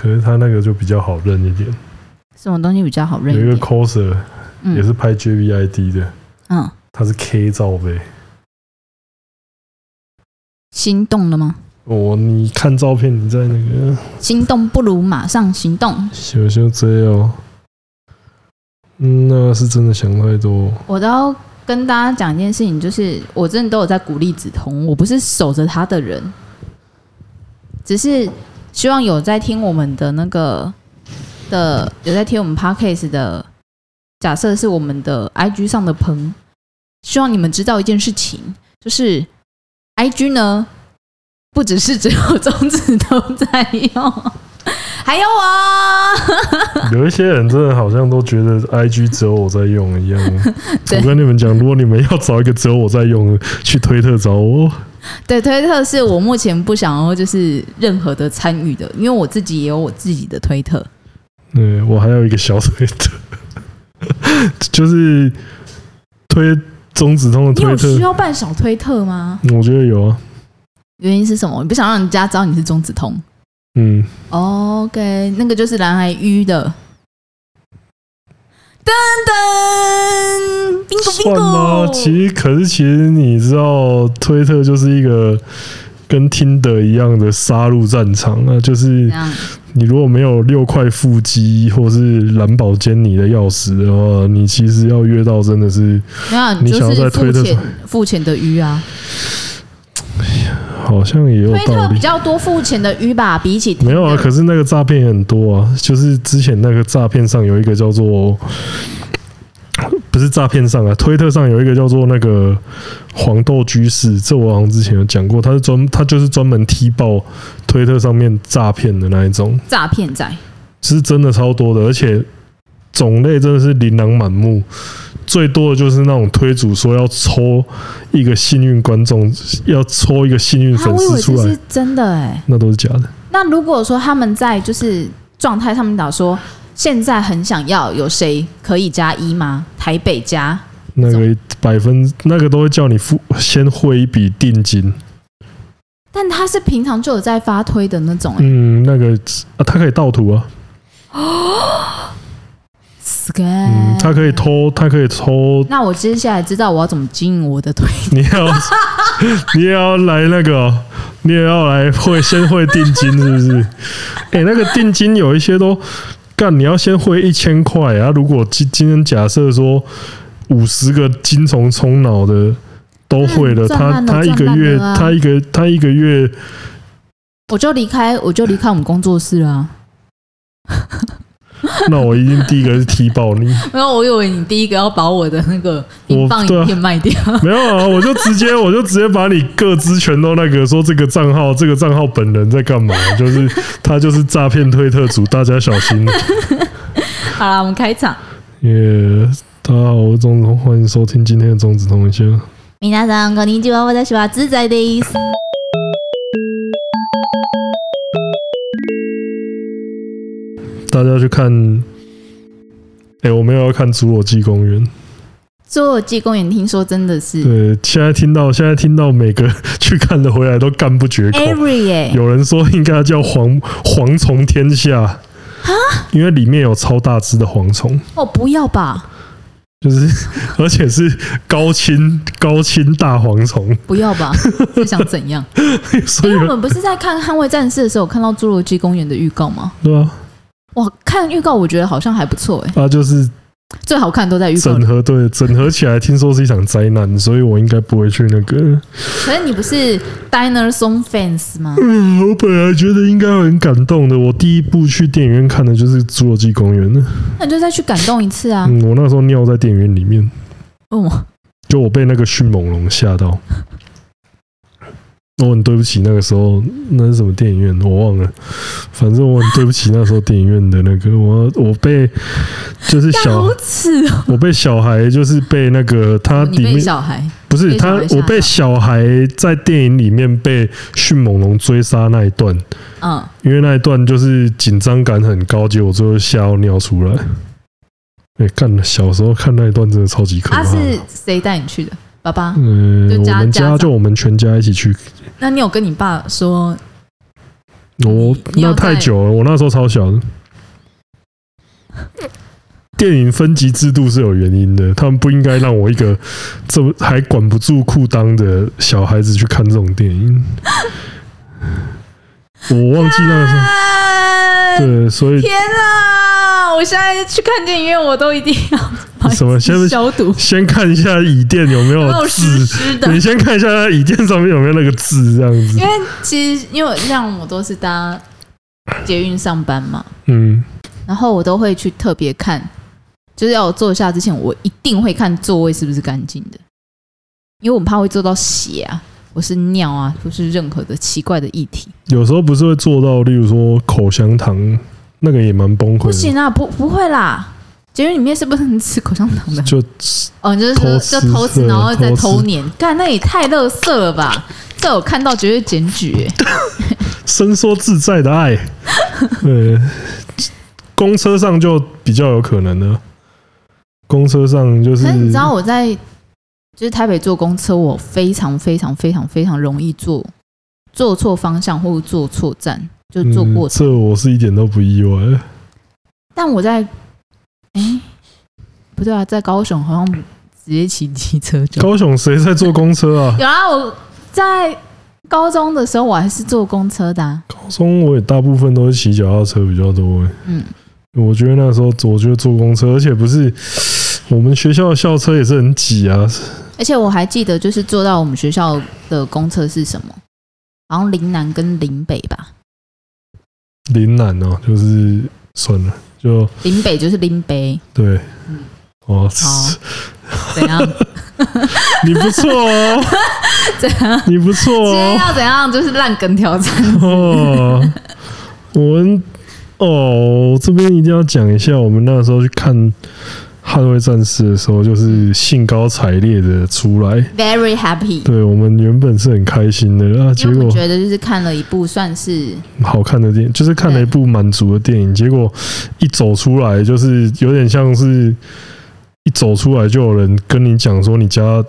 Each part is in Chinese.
可是他那个就比较好认一点。什么东西比较好认？有一个 coser、嗯、也是拍 JVID 的，嗯，他是 K 罩杯。心动了吗？哦，你看照片，你在那个心动不如马上行动。小小这样，嗯，那是真的想太多。我都要跟大家讲一件事情，就是我真的都有在鼓励子彤，我不是守着他的人，只是希望有在听我们的那个的，有在听我们 Podcast 的，假设是我们的 IG 上的朋，希望你们知道一件事情，就是。IG 呢，不只是只有中指都在用，还有我。有一些人真的好像都觉得 IG 只有我在用一样。我跟你们讲，如果你们要找一个只有我在用，去推特找我。对，推特是我目前不想要就是任何的参与的，因为我自己也有我自己的推特。对，我还有一个小推特，就是推。中止通的推特，你有需要办小推特吗？我觉得有啊。原因是什么？你不想让人家知道你是中止通？嗯。OK，那个就是蓝海鱼的。噔噔。算吗？其实，可是其实你知道，推特就是一个跟听的一样的杀戮战场啊，就是。你如果没有六块腹肌或是蓝宝坚尼的钥匙的话，你其实要约到真的是，你想要在推特付钱的鱼啊？好像也有道理。推特比较多付钱的鱼吧，比起没有啊。可是那个诈骗也很多啊，就是之前那个诈骗上有一个叫做。不是诈骗上啊，推特上有一个叫做那个黄豆居士，这我好像之前有讲过，他是专他就是专门踢爆推特上面诈骗的那一种诈骗仔，是真的超多的，而且种类真的是琳琅满目，最多的就是那种推主说要抽一个幸运观众，要抽一个幸运粉丝出来，是真的哎，那都是假的。那如果说他们在就是状态上面打说。现在很想要有谁可以加一吗？台北加那个百分那个都会叫你付先汇一笔定金，但他是平常就有在发推的那种、欸。嗯，那个啊，他可以盗图啊。哦嗯，他可以偷，他可以偷。那我接下来知道我要怎么经营我的推。你要，你也要来那个，你也要来会先会定金，是不是？哎、欸，那个定金有一些都。干，你要先汇一千块啊！如果今今天假设说五十个精虫冲脑的都会了，他他一个月他一个他一个月，我就离开我就离开我们工作室了。那我一定第一个是踢爆你。没有，我以为你第一个要把我的那个英镑影片卖掉。没有啊，我就直接我就直接把你各资全都那个说这个账号这个账号本人在干嘛？就是他就是诈骗推特主，大家小心。好了，我们开场。耶、yeah，大家好，我是中指通，欢迎收听今天的中指通一下。皆さんこんにちは，我是自在的。 大家去看，哎、欸，我们要看《侏罗纪公园》。侏罗纪公园听说真的是，对，现在听到现在听到每个 去看的回来都赞不绝口。有人说应该叫蝗蝗虫天下，因为里面有超大只的蝗虫。哦，不要吧！就是，而且是高清高清大蝗虫。不要吧？是想怎样？所以我们不是在看《捍卫战士》的时候看到《侏罗纪公园》的预告吗？对啊。哇，看预告我觉得好像还不错哎。啊，就是最好看都在预告。整合对，整合起来听说是一场灾难，所以我应该不会去那个。可是你不是 Dinosaur fans 吗？嗯，我本来觉得应该很感动的。我第一部去电影院看的就是《侏罗纪公园》呢。那你就再去感动一次啊！嗯，我那时候尿在电影院里面。哦，就我被那个迅猛龙吓到。我很对不起那个时候那是什么电影院，我忘了。反正我很对不起那时候电影院的那个 我，我被就是小，我被小孩就是被那个他里面小孩不是他，我被小孩在电影里面被迅猛龙追杀那一段，嗯，因为那一段就是紧张感很高，结果最后吓到尿出来。哎，干了，小时候看那一段真的超级可怕。他是谁带你去的？爸爸，嗯，我们家就我们全家一起去。那你有跟你爸说？我那太久了，我那时候超小的。电影分级制度是有原因的，他们不应该让我一个这么还管不住裤裆的小孩子去看这种电影。我忘记那个时候，对，所以天啊！我现在去看电影院，我都一定要 什么先消毒，先看一下椅垫有没有字，你先看一下椅垫上面有没有那个字，这样子。因为其实因为像我都是搭捷运上班嘛，嗯，然后我都会去特别看。就是要我坐下之前，我一定会看座位是不是干净的，因为我怕会坐到血啊，或是尿啊，或是任何的奇怪的液体。有时候不是会做到，例如说口香糖，那个也蛮崩溃的。不行啊，不不会啦，捷运里面是不是能吃口香糖的？就哦，就是说就偷吃，然后再偷粘，干那也太乐色了吧！这我看到绝对检举哎。伸缩自在的爱，对，公车上就比较有可能呢。公车上就是，你知道我在就是台北坐公车，我非常非常非常非常容易坐坐错方向或者坐错站，就坐过、嗯。这我是一点都不意外。但我在哎、欸，不对啊，在高雄好像直接骑机车就。高雄谁在坐公车啊？有啊，我在高中的时候我还是坐公车的、啊。高中我也大部分都是骑脚踏车比较多。嗯，我觉得那时候我觉得坐公车，而且不是。我们学校的校车也是很挤啊，而且我还记得，就是坐到我们学校的公车是什么？好像林南跟林北吧。林南哦，就是算了，就林北就是林北。对，嗯，哦，好，怎样？你不错哦，怎样？你不错哦。今天要怎样？就是烂梗挑战哦。我们哦，这边一定要讲一下，我们那时候去看。捍卫战士的时候，就是兴高采烈的出来，very happy。对，我们原本是很开心的啊，结果觉得就是看了一部算是好看的电影，就是看了一部满足的电影。结果一走出来，就是有点像是一走出来就有人跟你讲说你家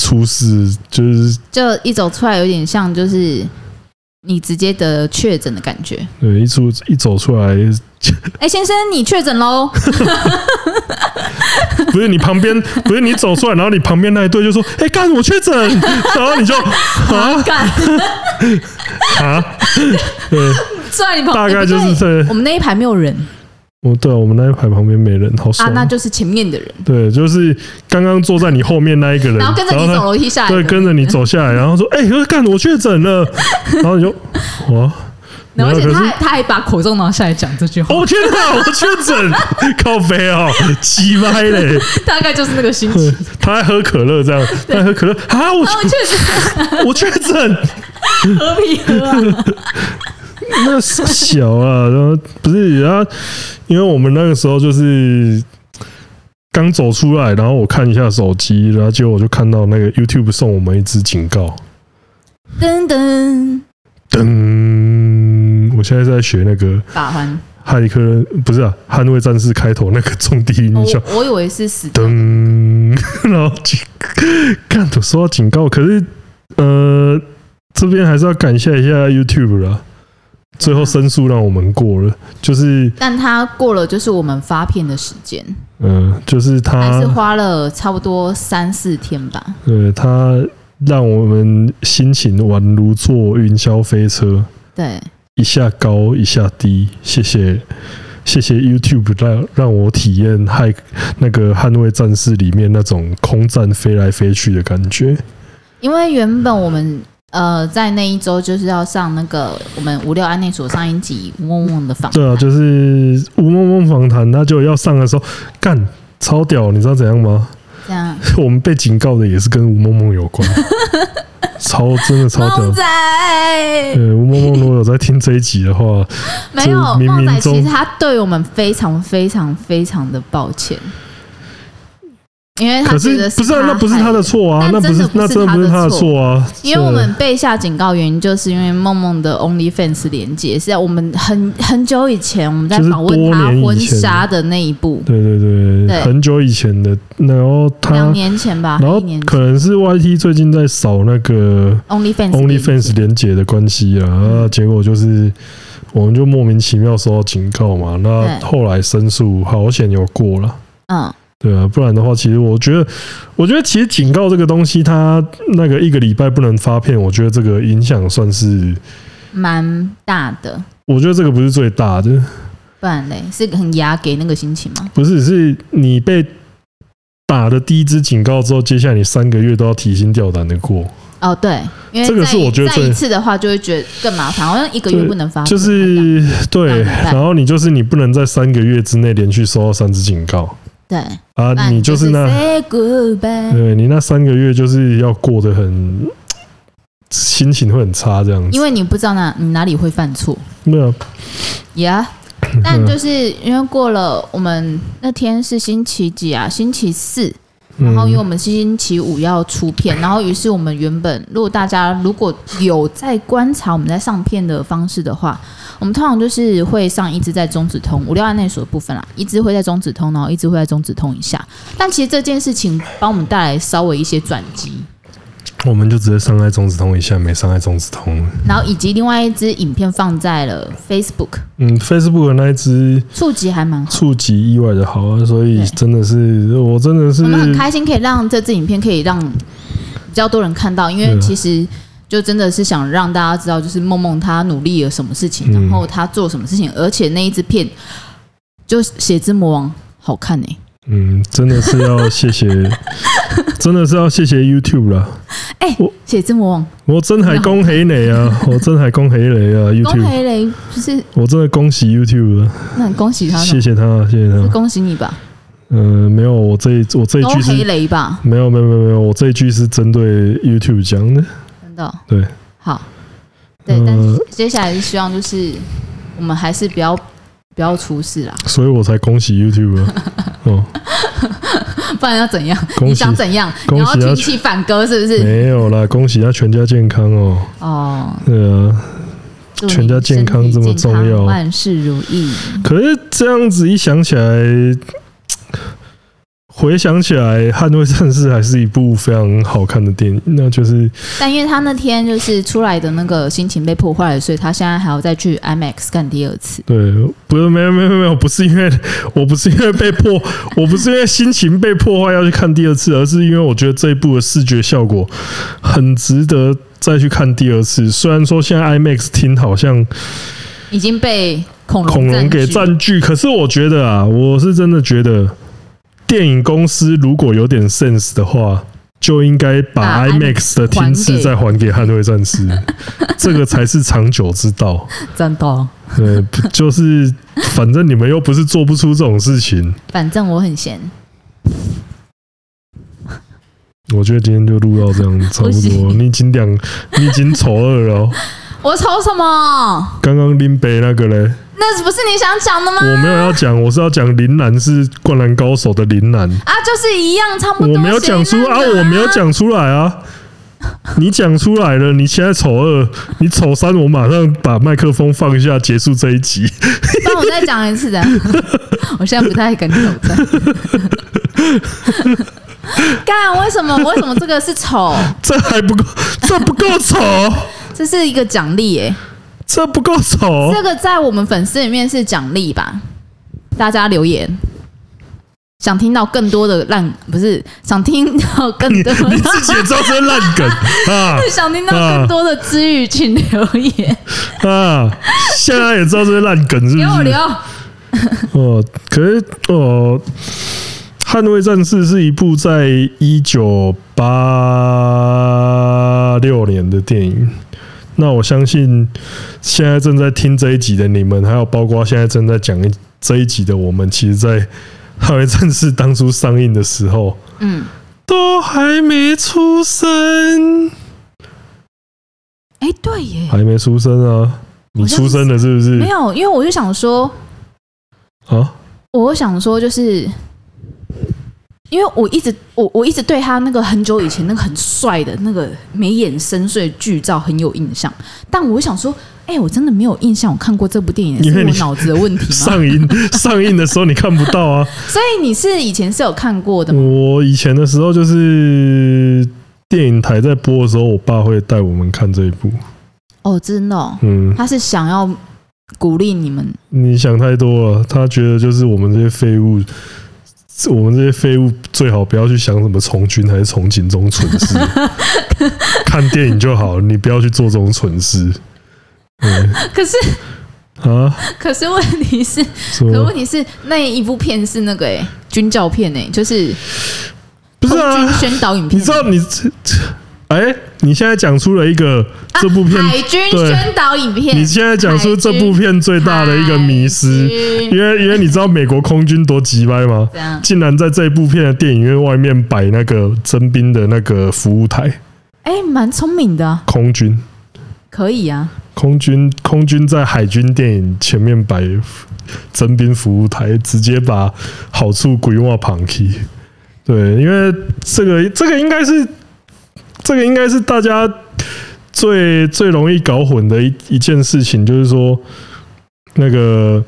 出事，就是就一走出来有点像就是你直接的确诊的感觉。对，一出一走出来。哎、欸，先生，你确诊喽？不是你旁边，不是你走出来，然后你旁边那一队就说：“哎、欸，干我确诊。”然后你就啊干啊，对，坐在你旁边，大概就是这。我们那一排没有人。哦，对啊，我们那一排旁边没人，好爽啊！那就是前面的人。对，就是刚刚坐在你后面那一个人，然后跟着你走楼梯下来，对，跟着你走下来，然后说：“哎、欸，干我确诊了。”然后你就哇。然后而且他还他还把口罩拿下来讲这句话。哦天哪，我确诊，靠北哦，鸡歪嘞！大概就是那个心情。他还喝可乐这样，他还喝可乐啊！我确诊，我确诊，何必喝啊？那小啊，然后不是，然后因为我们那个时候就是刚走出来，然后我看一下手机，然后结果我就看到那个 YouTube 送我们一支警告，噔噔。噔。我现在在学那个法环，哈利克人不是啊，捍卫战士开头那个重低音效，我以为是死噔，然后警，看都说到警告，可是呃，这边还是要感谢一下 YouTube 啦，最后申诉让我们过了，就是，但他过了就是我们发片的时间，嗯，就是他还是花了差不多三四天吧，对，他让我们心情宛如坐云霄飞车，对。一下高一下低，谢谢谢谢 YouTube 让让我体验害那个捍卫战士里面那种空战飞来飞去的感觉。因为原本我们呃在那一周就是要上那个我们五六安内所上一集吴梦梦的访谈，对啊，就是吴梦梦访谈，他就要上的时候干超屌，你知道怎样吗？这样，我们被警告的也是跟吴梦梦有关。超真的超屌！对，吴梦梦如果有在听这一集的话，没有梦仔，其实他对我们非常非常非常的抱歉。因为他可是不是、啊、那不是他的。错啊，那不是那真的不是他的错。啊。因为我们被下警告原因，就是因为梦梦的 OnlyFans 连接是在我们很很久以前我们在访问他婚纱的那一部，对对对，对很久以前的，然后他两年前吧，然后可能是 YT 最近在扫那个 OnlyFans OnlyFans 连接。的关系啊，嗯、结果就是我们就莫名其妙收到警告嘛，那后来申诉好险有过了，嗯。对啊，不然的话，其实我觉得，我觉得其实警告这个东西，它那个一个礼拜不能发片，我觉得这个影响算是蛮大的。我觉得这个不是最大的，不然嘞，是很压给那个心情吗？不是，是你被打的第一支警告之后，接下来你三个月都要提心吊胆的过。哦，对，因为这个是我觉得再一次的话，就会觉得更麻烦，好像一个月不能发，就是对，然后你就是你不能在三个月之内连续收到三支警告。对。啊，你就是那，对你那三个月就是要过得很心情会很差这样子，因为你不知道哪你哪里会犯错。没有，Yeah，但就是因为过了我们那天是星期几啊？星期四，然后因为我们星期五要出片，然后于是我们原本如果大家如果有在观察我们在上片的方式的话。我们通常就是会上一支在中指通五六万内所部分啦，一支会在中指通，然后一支会在中指通一下。但其实这件事情帮我们带来稍微一些转机，我们就直接伤害中子通一下，没伤害中子通。然后以及另外一支影片放在了 Facebook，嗯，Facebook 的那一支触及还蛮好，触及意外的好啊，所以真的是我真的是我们很开心可以让这支影片可以让比较多人看到，因为其实。就真的是想让大家知道，就是梦梦她努力了什么事情，然后她做什么事情，而且那一支片就血之魔王好看呢。嗯，真的是要谢谢，真的是要谢谢 YouTube 了。哎，欸，写字魔王，我真还恭喜你啊！我真还恭喜你啊！YouTube，恭喜你，就是我真的恭喜 YouTube 了。那你恭喜他，谢谢他，谢谢他，恭喜你吧。嗯，没有，我这一我这一句是雷吧？没有，没有，没有，没有，我这一句是针对 YouTube 讲的。真的对，好，对，呃、但是接下来是希望就是我们还是不要不要出事啦，所以我才恭喜 YouTube 哦，不然要怎样？你想怎样？你要听起反歌是不是？没有啦，恭喜他全家健康哦。哦，对啊，全家健康这么重要，万事如意。可是这样子一想起来。回想起来，《捍卫战士》还是一部非常好看的电影。那就是，但因为他那天就是出来的那个心情被破坏了，所以他现在还要再去 IMAX 看第二次。对，不是，没有，没有，没有，不是因为 我不是因为被破，我不是因为心情被破坏要去看第二次，而是因为我觉得这一部的视觉效果很值得再去看第二次。虽然说现在 IMAX 厅好像已经被恐龙恐龙给占据，可是我觉得啊，我是真的觉得。电影公司如果有点 sense 的话，就应该把 IMAX 的厅次再还给《捍卫战士》，这个才是长久之道。真的？对，就是反正你们又不是做不出这种事情。反正我很闲。我觉得今天就录到这样，差不多。你已经两，你已经丑二了。我丑什么？刚刚林北那个嘞？那不是你想讲的吗？我没有要讲，我是要讲林南是灌篮高手的林南啊，就是一样，差不多。我没有讲出啊，我没有讲出来啊，你讲出来了。你现在丑二，你丑三，我马上把麦克风放下，结束这一集。帮我再讲一次的，我现在不太敢挑战。干？为什么？为什么这个是丑？这还不够，这不够丑。这是一个奖励耶。这不够丑，这个在我们粉丝里面是奖励吧？大家留言，想听到更多的烂，不是想听到更多的，你自己也知道这是烂梗 啊！想听到更多的知语，请留言啊！现在也知道这是烂梗，是不是？给我留 哦，可是哦，《捍卫战士》是一部在一九八六年的电影。那我相信，现在正在听这一集的你们，还有包括现在正在讲这一集的我们，其实，在《捍卫战士》当初上映的时候，嗯，都还没出生。哎，对耶，还没出生啊？你出生了是不是？没有，因为我就想说，啊，我想说就是。因为我一直我我一直对他那个很久以前那个很帅的那个眉眼深邃剧照很有印象，但我想说，哎、欸，我真的没有印象我看过这部电影，是我脑子的问题吗？上映上映的时候你看不到啊，所以你是以前是有看过的吗？我以前的时候就是电影台在播的时候，我爸会带我们看这一部。哦，真的、哦，嗯，他是想要鼓励你们。你想太多了，他觉得就是我们这些废物。我们这些废物最好不要去想什么从军还是从警这种蠢事，看电影就好，你不要去做这种蠢事。可是啊，可是问题是，可问题是那一部片是那个哎军教片哎，就是不是啊军宣导影片，你知道你这这。哎，你现在讲出了一个这部片、啊、海军宣导影片。你现在讲出这部片最大的一个迷失，因为因为你知道美国空军多鸡掰吗？竟然在这部片的电影院外面摆那个征兵的那个服务台。哎，蛮聪明的。空军可以啊。空军空军在海军电影前面摆征兵服务台，直接把好处归于旁去。对，因为这个这个应该是。这个应该是大家最最容易搞混的一一件事情，就是说，那个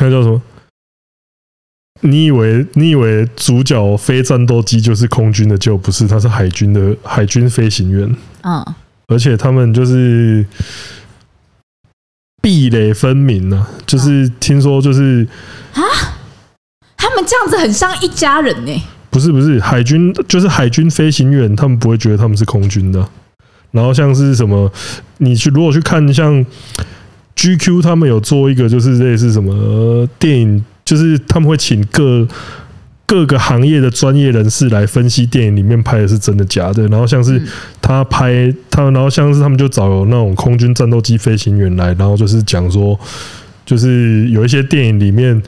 那叫什么？你以为你以为主角非战斗机就是空军的，就不是，他是海军的海军飞行员。嗯，而且他们就是壁垒分明呢，就是听说就是啊，他们这样子很像一家人呢。不是不是海军，就是海军飞行员，他们不会觉得他们是空军的。然后像是什么，你去如果去看像 GQ，他们有做一个就是类似什么电影，就是他们会请各各个行业的专业人士来分析电影里面拍的是真的假的。然后像是他拍他，然后像是他们就找那种空军战斗机飞行员来，然后就是讲说，就是有一些电影里面。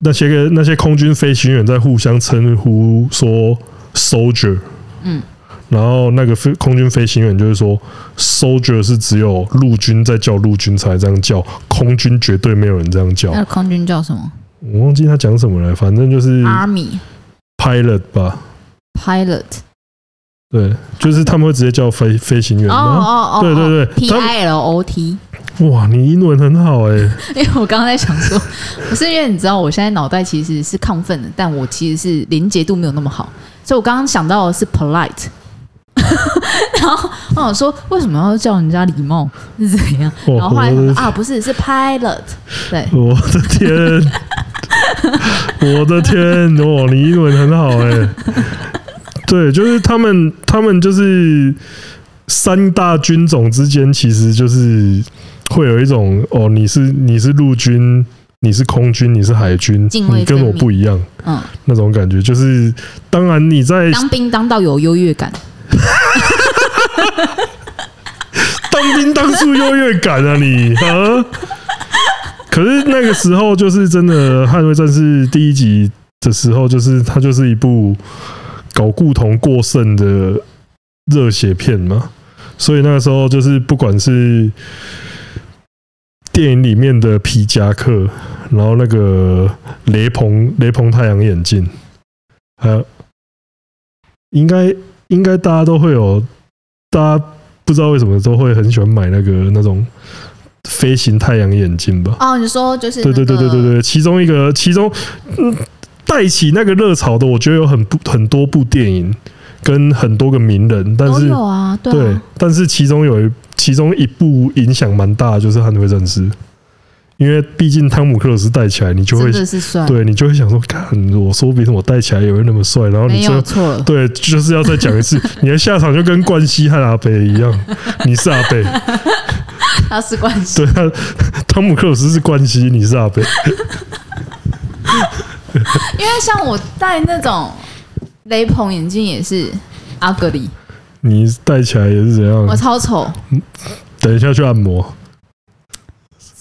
那些个那些空军飞行员在互相称呼说 “soldier”，嗯，然后那个飞空军飞行员就是说 “soldier” 是只有陆军在叫陆军才这样叫，空军绝对没有人这样叫。那空军叫什么？我忘记他讲什么了，反正就是 Army pilot 吧，pilot，对，就是他们会直接叫飞飞行员。哦哦哦，对对对，P I L O T。哇，你英文很好 哎、欸！因为我刚刚在想说，不是因为你知道，我现在脑袋其实是亢奋的，但我其实是连结度没有那么好，所以我刚刚想到的是 polite，然后我想说，为什么要叫人家礼貌是怎样？然后后来啊，不是，是 pilot，对，我的天，我的天，哇，你英文很好哎、欸！对，就是他们，他们就是三大军种之间，其实就是。会有一种哦，你是你是陆军，你是空军，你是海军，你跟我不一样，嗯，那种感觉就是，当然你在当兵当到有优越感，当兵当出优越感啊你啊！可是那个时候就是真的，《捍卫战士》第一集的时候，就是它就是一部搞固同过剩的热血片嘛，所以那个时候就是不管是。电影里面的皮夹克，然后那个雷朋雷朋太阳眼镜，还有应该应该大家都会有，大家不知道为什么都会很喜欢买那个那种飞行太阳眼镜吧？哦，你说就是对对对对对对，其中一个其中嗯带起那个热潮的，我觉得有很不很多部电影跟很多个名人，但是有啊，对，对，但是其中有一。其中一部影响蛮大的，就是《捍卫战士》，因为毕竟汤姆克鲁斯戴起来，你就会对你就会想说，看我说为什么戴起来也会那么帅，然后你就对，就是要再讲一次，你的下场就跟冠希和阿北一样，你是阿北，他是冠希，对，他汤姆克鲁斯是冠希，你是阿北，因为像我戴那种雷朋眼镜也是阿格里。你戴起来也是怎样？我超丑。等一下去按摩。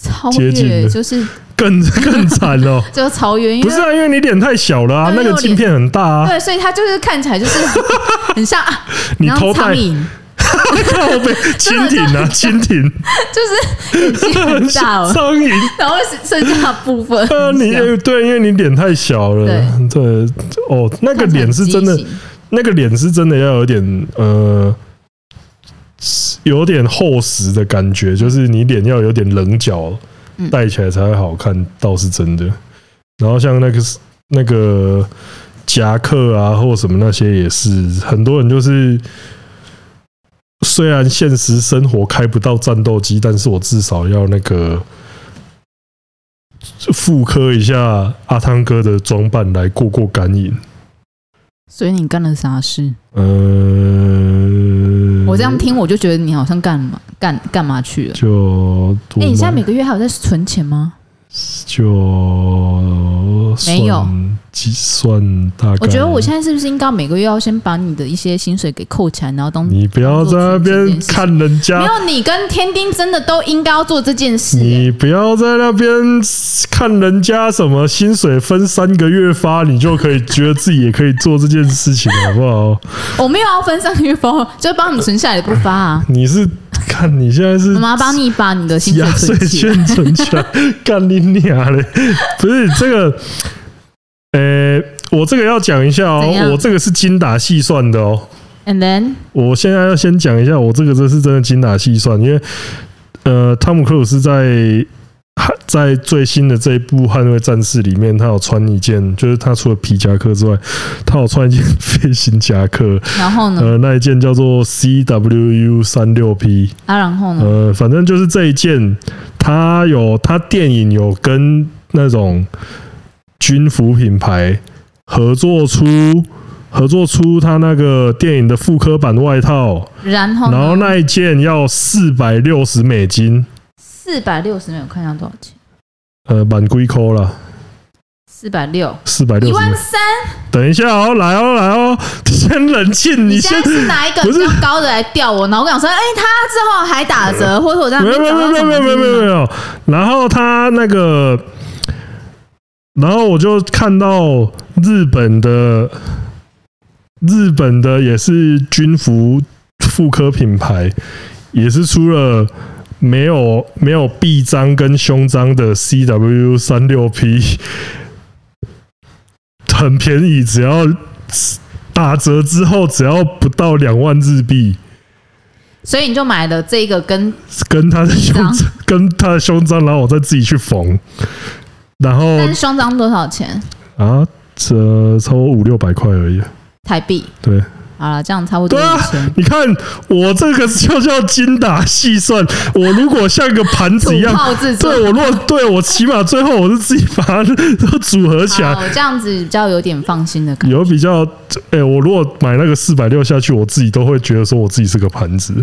超越就是更更惨哦。就超越，不是啊，因为你脸太小了啊，那个镜片很大啊。对，所以他就是看起来就是很像啊。你头戴靠北蜻蜓啊，蜻蜓，就是眼睛很大了，苍蝇，然后剩下的部分，啊，你对，因为你脸太小了，对，对，哦，那个脸是真的，那个脸是真的要有点呃，有点厚实的感觉，就是你脸要有点棱角，戴起来才会好看，倒是真的。然后像那个那个夹克啊，或什么那些也是，很多人就是。虽然现实生活开不到战斗机，但是我至少要那个复刻一下阿汤哥的装扮来过过干瘾。所以你干了啥事？嗯、呃，我这样听我就觉得你好像干嘛干干嘛去了？就哎、欸，你现在每个月还有在存钱吗？就没有。计算大概，我觉得我现在是不是应该每个月要先把你的一些薪水给扣起来，然后当你不要在那边看人家，没有你跟天丁真的都应该要做这件事。你不要在那边看人家什么薪水分三个月发，你就可以觉得自己也可以做这件事情，好不好？我没有要分三个月发，就帮你存下来不发啊。你是看你现在是我妈帮你把你的薪水钱存起来，干你娘嘞！不是这个。呃、欸，我这个要讲一下哦，我这个是精打细算的哦。And then，我现在要先讲一下，我这个这是真的精打细算，因为呃，汤姆克鲁斯在 在最新的这一部《捍卫战士》里面，他有穿一件，就是他除了皮夹克之外，他有穿一件飞行夹克。然后呢？呃，那一件叫做 CWU 三六 P。啊，然后呢？呃，反正就是这一件，他有他电影有跟那种。军服品牌合作出合作出他那个电影的复刻版外套，然后然后那一件要四百六十美金，四百六十美金，我看一下多少钱？呃，满龟扣了，四百六，四百六，一万三。等一下哦，来哦，来哦，先冷静，你先是拿一个比较高的来吊我，然后我想说，哎、欸，他之后还打折，或者我在没有没有没有没有没有没有没有，然后他那个。然后我就看到日本的日本的也是军服妇科品牌，也是出了没有没有臂章跟胸章的 CW 三六 P，很便宜，只要打折之后只要不到两万日币，所以你就买了这个跟跟他的胸跟他的胸章，然后我再自己去缝。然后，但是胸章多少钱啊？这超过五六百块而已，台币。对，好了，这样差不多。对啊，你看我这个就叫精打细算。我如果像个盘子一样，对我如果对我起码最后我是自己把它都组合起来，这样子比较有点放心的感觉。有比较，哎、欸，我如果买那个四百六下去，我自己都会觉得说我自己是个盘子。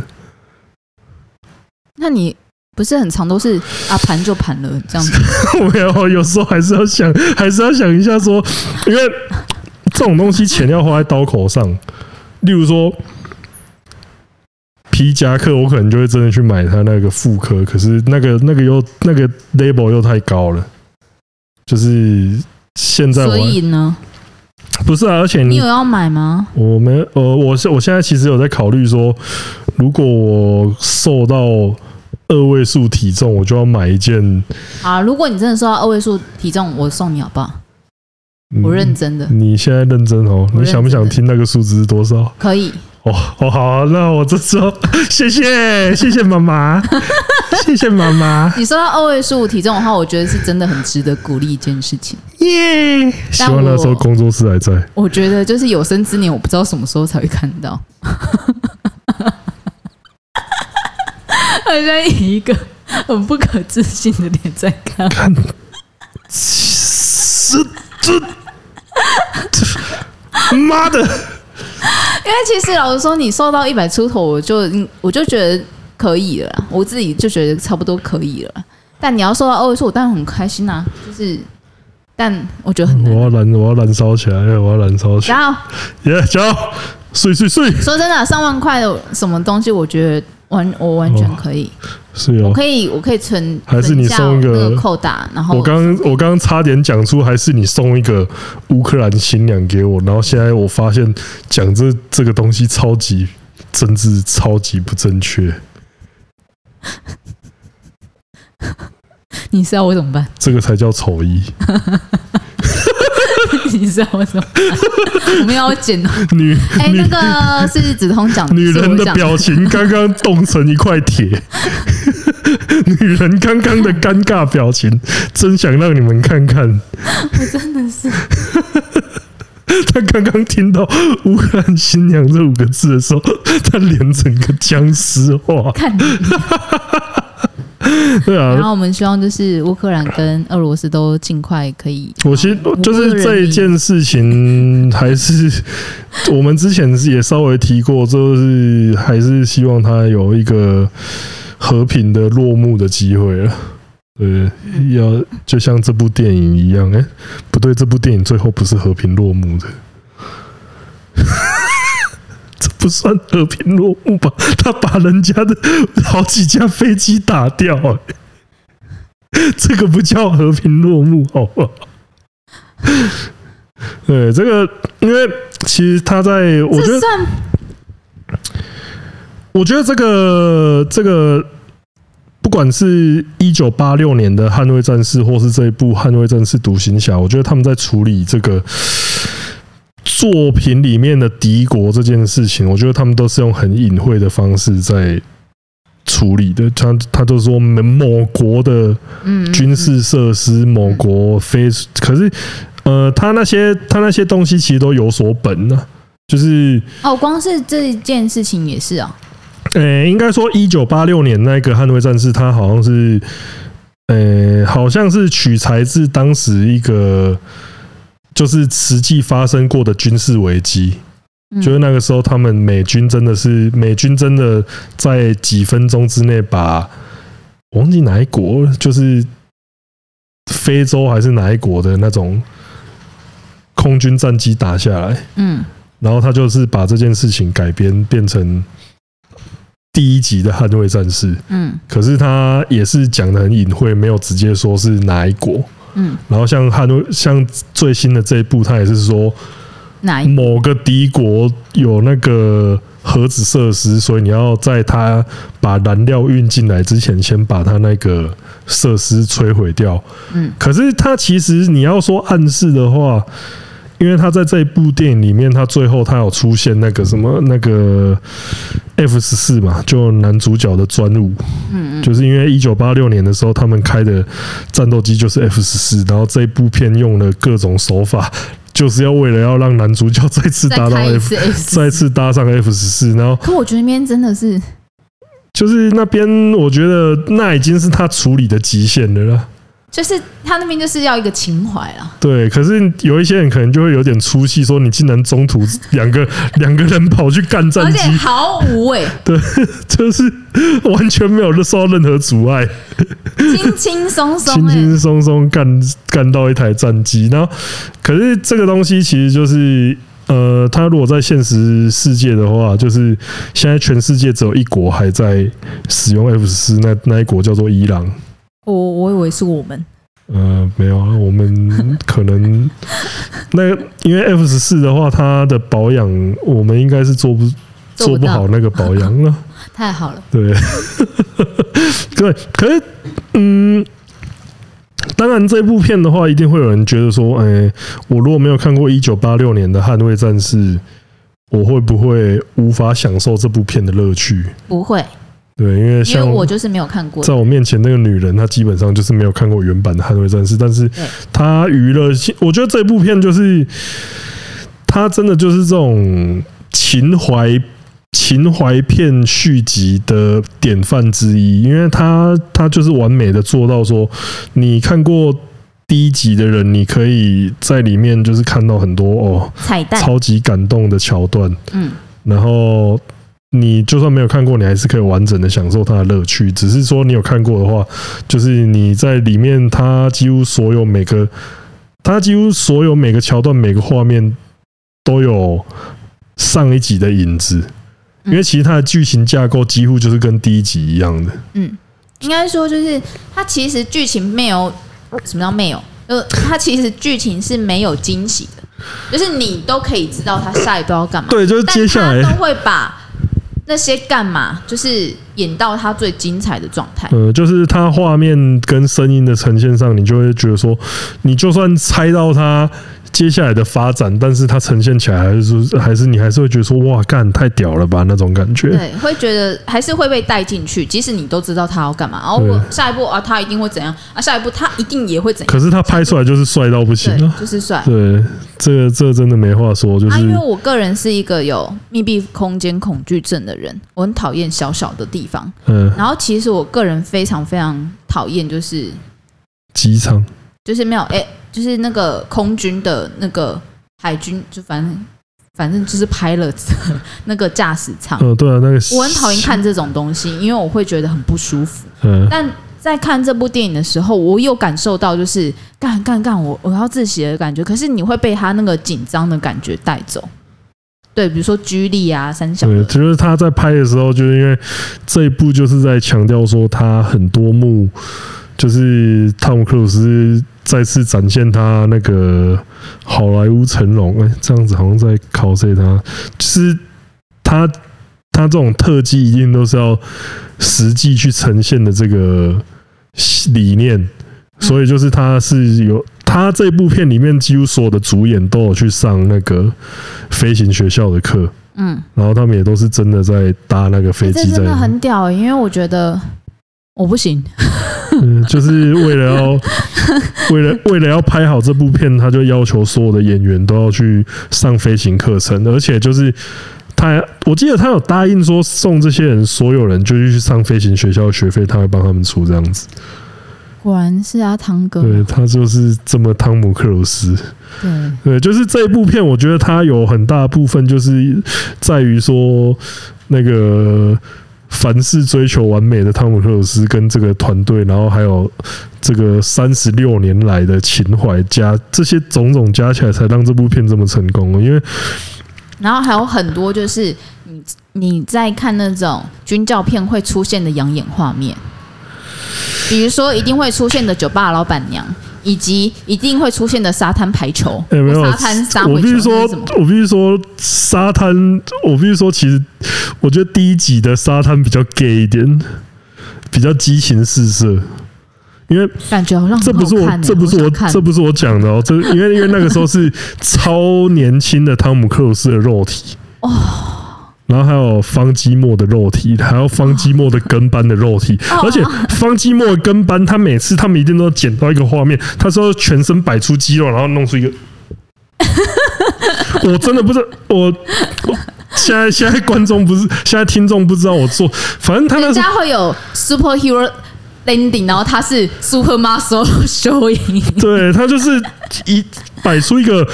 那你？不是很长都是啊，盘就盘了这样子。没有，有时候还是要想，还是要想一下说，因为这种东西钱要花在刀口上。例如说皮夹克，我可能就会真的去买它那个复刻，可是那个那个又那个 label 又太高了。就是现在，所以呢，不是啊，而且你，你有要买吗？我没，呃，我是我现在其实有在考虑说，如果我瘦到。二位数体重，我就要买一件。啊，如果你真的瘦到二位数体重，我送你好不好？我认真的。你现在认真哦？你想不想听那个数字是多少？可以。哦哦，好啊，那我这时候 谢谢谢谢妈妈，谢谢妈妈。你说到二位数体重的话，我觉得是真的很值得鼓励一件事情。耶！希望那时候工作室还在。我觉得就是有生之年，我不知道什么时候才会看到。好像以一个很不可置信的脸在看，看，是这，妈的！因为其实老实说，你瘦到一百出头，我就我就觉得可以了，我自己就觉得差不多可以了。但你要瘦到二位数，我当然很开心啊，就是，但我觉得很难。我要燃，我要燃烧起来，我要燃烧起来。走，耶，加油，睡睡睡。说真的，上万块的什么东西，我觉得。完，我完全可以，哦是哦，我可以，我可以存，还是你送一个扣打，然后我刚我刚刚差点讲出，还是你送一个乌克兰新娘给我，然后现在我发现讲这这个东西超级政治超级不正确。你是要我怎么办？这个才叫丑一。你知道我怎么办？我们要剪女哎、欸，那个是子通讲的。女人的表情刚刚冻成一块铁。女人刚刚的尴尬表情，真想让你们看看。我真的是。他刚刚听到“乌克兰新娘”这五个字的时候，他脸整个僵尸化。看你。对啊，然后我们希望就是乌克兰跟俄罗斯都尽快可以。我其实就是这一件事情，还是我们之前也稍微提过，就是还是希望他有一个和平的落幕的机会了。对，要就像这部电影一样，哎，不对，这部电影最后不是和平落幕的。不算和平落幕吧？他把人家的好几架飞机打掉，欸，这个不叫和平落幕，好不好？对，这个，因为其实他在，我觉得，我觉得这个这个，不管是一九八六年的《捍卫战士》，或是这一部《捍卫战士独行侠》，我觉得他们在处理这个。作品里面的敌国这件事情，我觉得他们都是用很隐晦的方式在处理的。他他就说某国的军事设施，某国非，可是呃，他那些他那些东西其实都有所本呢、啊。就是哦，光是这件事情也是啊。呃，应该说一九八六年那个捍卫战士，他好像是呃，好像是取材自当时一个。就是实际发生过的军事危机，就是那个时候，他们美军真的是美军真的在几分钟之内把我忘记哪一国，就是非洲还是哪一国的那种空军战机打下来。嗯，然后他就是把这件事情改编变成第一集的捍卫战士。嗯，可是他也是讲的很隐晦，没有直接说是哪一国。嗯，然后像汉诺像最新的这一部，他也是说，某个敌国有那个核子设施，所以你要在他把燃料运进来之前，先把他那个设施摧毁掉。嗯，可是他其实你要说暗示的话。因为他在这一部电影里面，他最后他有出现那个什么那个 F 十四嘛，就男主角的专务，嗯，就是因为一九八六年的时候，他们开的战斗机就是 F 十四，然后这一部片用了各种手法，就是要为了要让男主角再次搭到 F，再次搭上 F 十四，然后，可我觉得那边真的是，就是那边我觉得那已经是他处理的极限的了啦。就是他那边就是要一个情怀啊。对，可是有一些人可能就会有点出戏，说你竟然中途两个 两个人跑去干战机，毫无畏。对，就是完全没有受到任何阻碍，轻轻松松，轻轻松松干干到一台战机。然后，可是这个东西其实就是，呃，他如果在现实世界的话，就是现在全世界只有一国还在使用 F 十四，那那一国叫做伊朗。我我以为是我们，呃，没有啊，我们可能 那因为 F 十四的话，它的保养我们应该是做不做不好那个保养了。太好了，对，对，可是嗯，当然这部片的话，一定会有人觉得说，哎，我如果没有看过一九八六年的《捍卫战士》，我会不会无法享受这部片的乐趣？不会。对，因为像我就是没有看过，在我面前那个女人，她基本上就是没有看过原版的《捍卫战士》，但是她娱乐性，我觉得这部片就是，她真的就是这种情怀情怀片续集的典范之一，因为她她就是完美的做到说，你看过第一集的人，你可以在里面就是看到很多哦彩蛋，超级感动的桥段，嗯，然后。你就算没有看过，你还是可以完整的享受它的乐趣。只是说你有看过的话，就是你在里面，它几乎所有每个，它几乎所有每个桥段、每个画面都有上一集的影子。因为其实它的剧情架构几乎就是跟第一集一样的。嗯，应该说就是它其实剧情没有什么叫没有，呃，它其实剧情是没有惊喜的，就是你都可以知道它下一步要干嘛。对，就是接下来都会把。那些干嘛？就是演到他最精彩的状态。呃，就是他画面跟声音的呈现上，你就会觉得说，你就算猜到他。接下来的发展，但是它呈现起来还是说，还是你还是会觉得说，哇，干太屌了吧那种感觉。对，会觉得还是会被带进去，即使你都知道他要干嘛。然后我下一步啊，他一定会怎样啊？下一步他一定也会怎样？可是他拍出来就是帅到不行啊，就是帅。对，这个这个真的没话说，就是、啊、因为我个人是一个有密闭空间恐惧症的人，我很讨厌小小的地方。嗯，然后其实我个人非常非常讨厌就是机场，就是没有哎。欸就是那个空军的那个海军，就反正反正就是拍了 那个驾驶舱。嗯，对啊，那个我很讨厌看这种东西，因为我会觉得很不舒服。嗯，但在看这部电影的时候，我有感受到就是干干干，我我要窒息的感觉。可是你会被他那个紧张的感觉带走。对，比如说居力啊，三小。对，就是他在拍的时候，就是因为这一部就是在强调说他很多幕，就是汤姆克鲁斯。再次展现他那个好莱坞成龙，哎，这样子好像在考 C 他，就是他他这种特技一定都是要实际去呈现的这个理念，所以就是他是有他这部片里面几乎所有的主演都有去上那个飞行学校的课，嗯，然后他们也都是真的在搭那个飞机，真的很屌，因为我觉得我不行。嗯，就是为了要，为了为了要拍好这部片，他就要求所有的演员都要去上飞行课程，而且就是他，我记得他有答应说送这些人所有人就去上飞行学校的学费，他会帮他们出这样子。果然是阿汤哥，对，他就是这么汤姆克鲁斯。对对，就是这一部片，我觉得他有很大部分就是在于说那个。凡是追求完美的汤姆克鲁斯跟这个团队，然后还有这个三十六年来的情怀加这些种种加起来，才让这部片这么成功。因为，然后还有很多就是你你在看那种军教片会出现的养眼画面，比如说一定会出现的酒吧老板娘。以及一定会出现的沙滩排球，欸、没有沙滩沙，我必须说，我必须说沙滩，我必须说，其实我觉得第一集的沙滩比较 gay 一点，比较激情四射，因为感觉好像这不是我，这不是我，这不是我讲的哦，这因为因为那个时候是超年轻的汤姆克鲁斯的肉体。哦。然后还有方基墨的肉体，还有方基墨的跟班的肉体，而且方基墨的跟班，他每次他们一定都要剪到一个画面，他说全身摆出肌肉，然后弄出一个。我真的不知道，我现在现在观众不是现在听众不知道我做，反正他那人家会有 superhero landing，然后他是 super muscle showing，对他就是一摆出一个，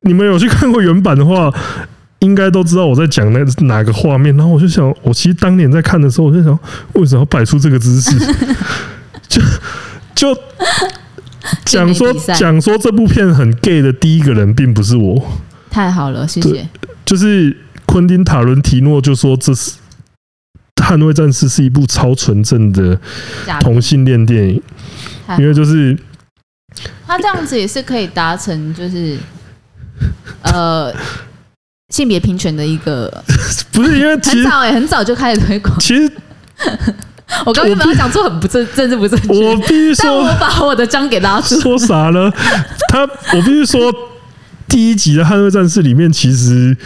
你们有去看过原版的话。应该都知道我在讲那哪个画面，然后我就想，我其实当年在看的时候，我就想，为什么要摆出这个姿势？就就讲说讲说这部片很 gay 的第一个人并不是我。太好了，谢谢。就是昆汀塔伦提诺就说这是《捍卫战士》是一部超纯正的同性恋电影，因为就是他这样子也是可以达成，就是呃。性别平权的一个 不是因为很早哎，很早就开始推广。其实 我刚刚有没有讲错很不正政治不正确？我必须 说，我把我的章给拉出。说啥呢？他我必须说，第一集的《捍卫战士》里面，其实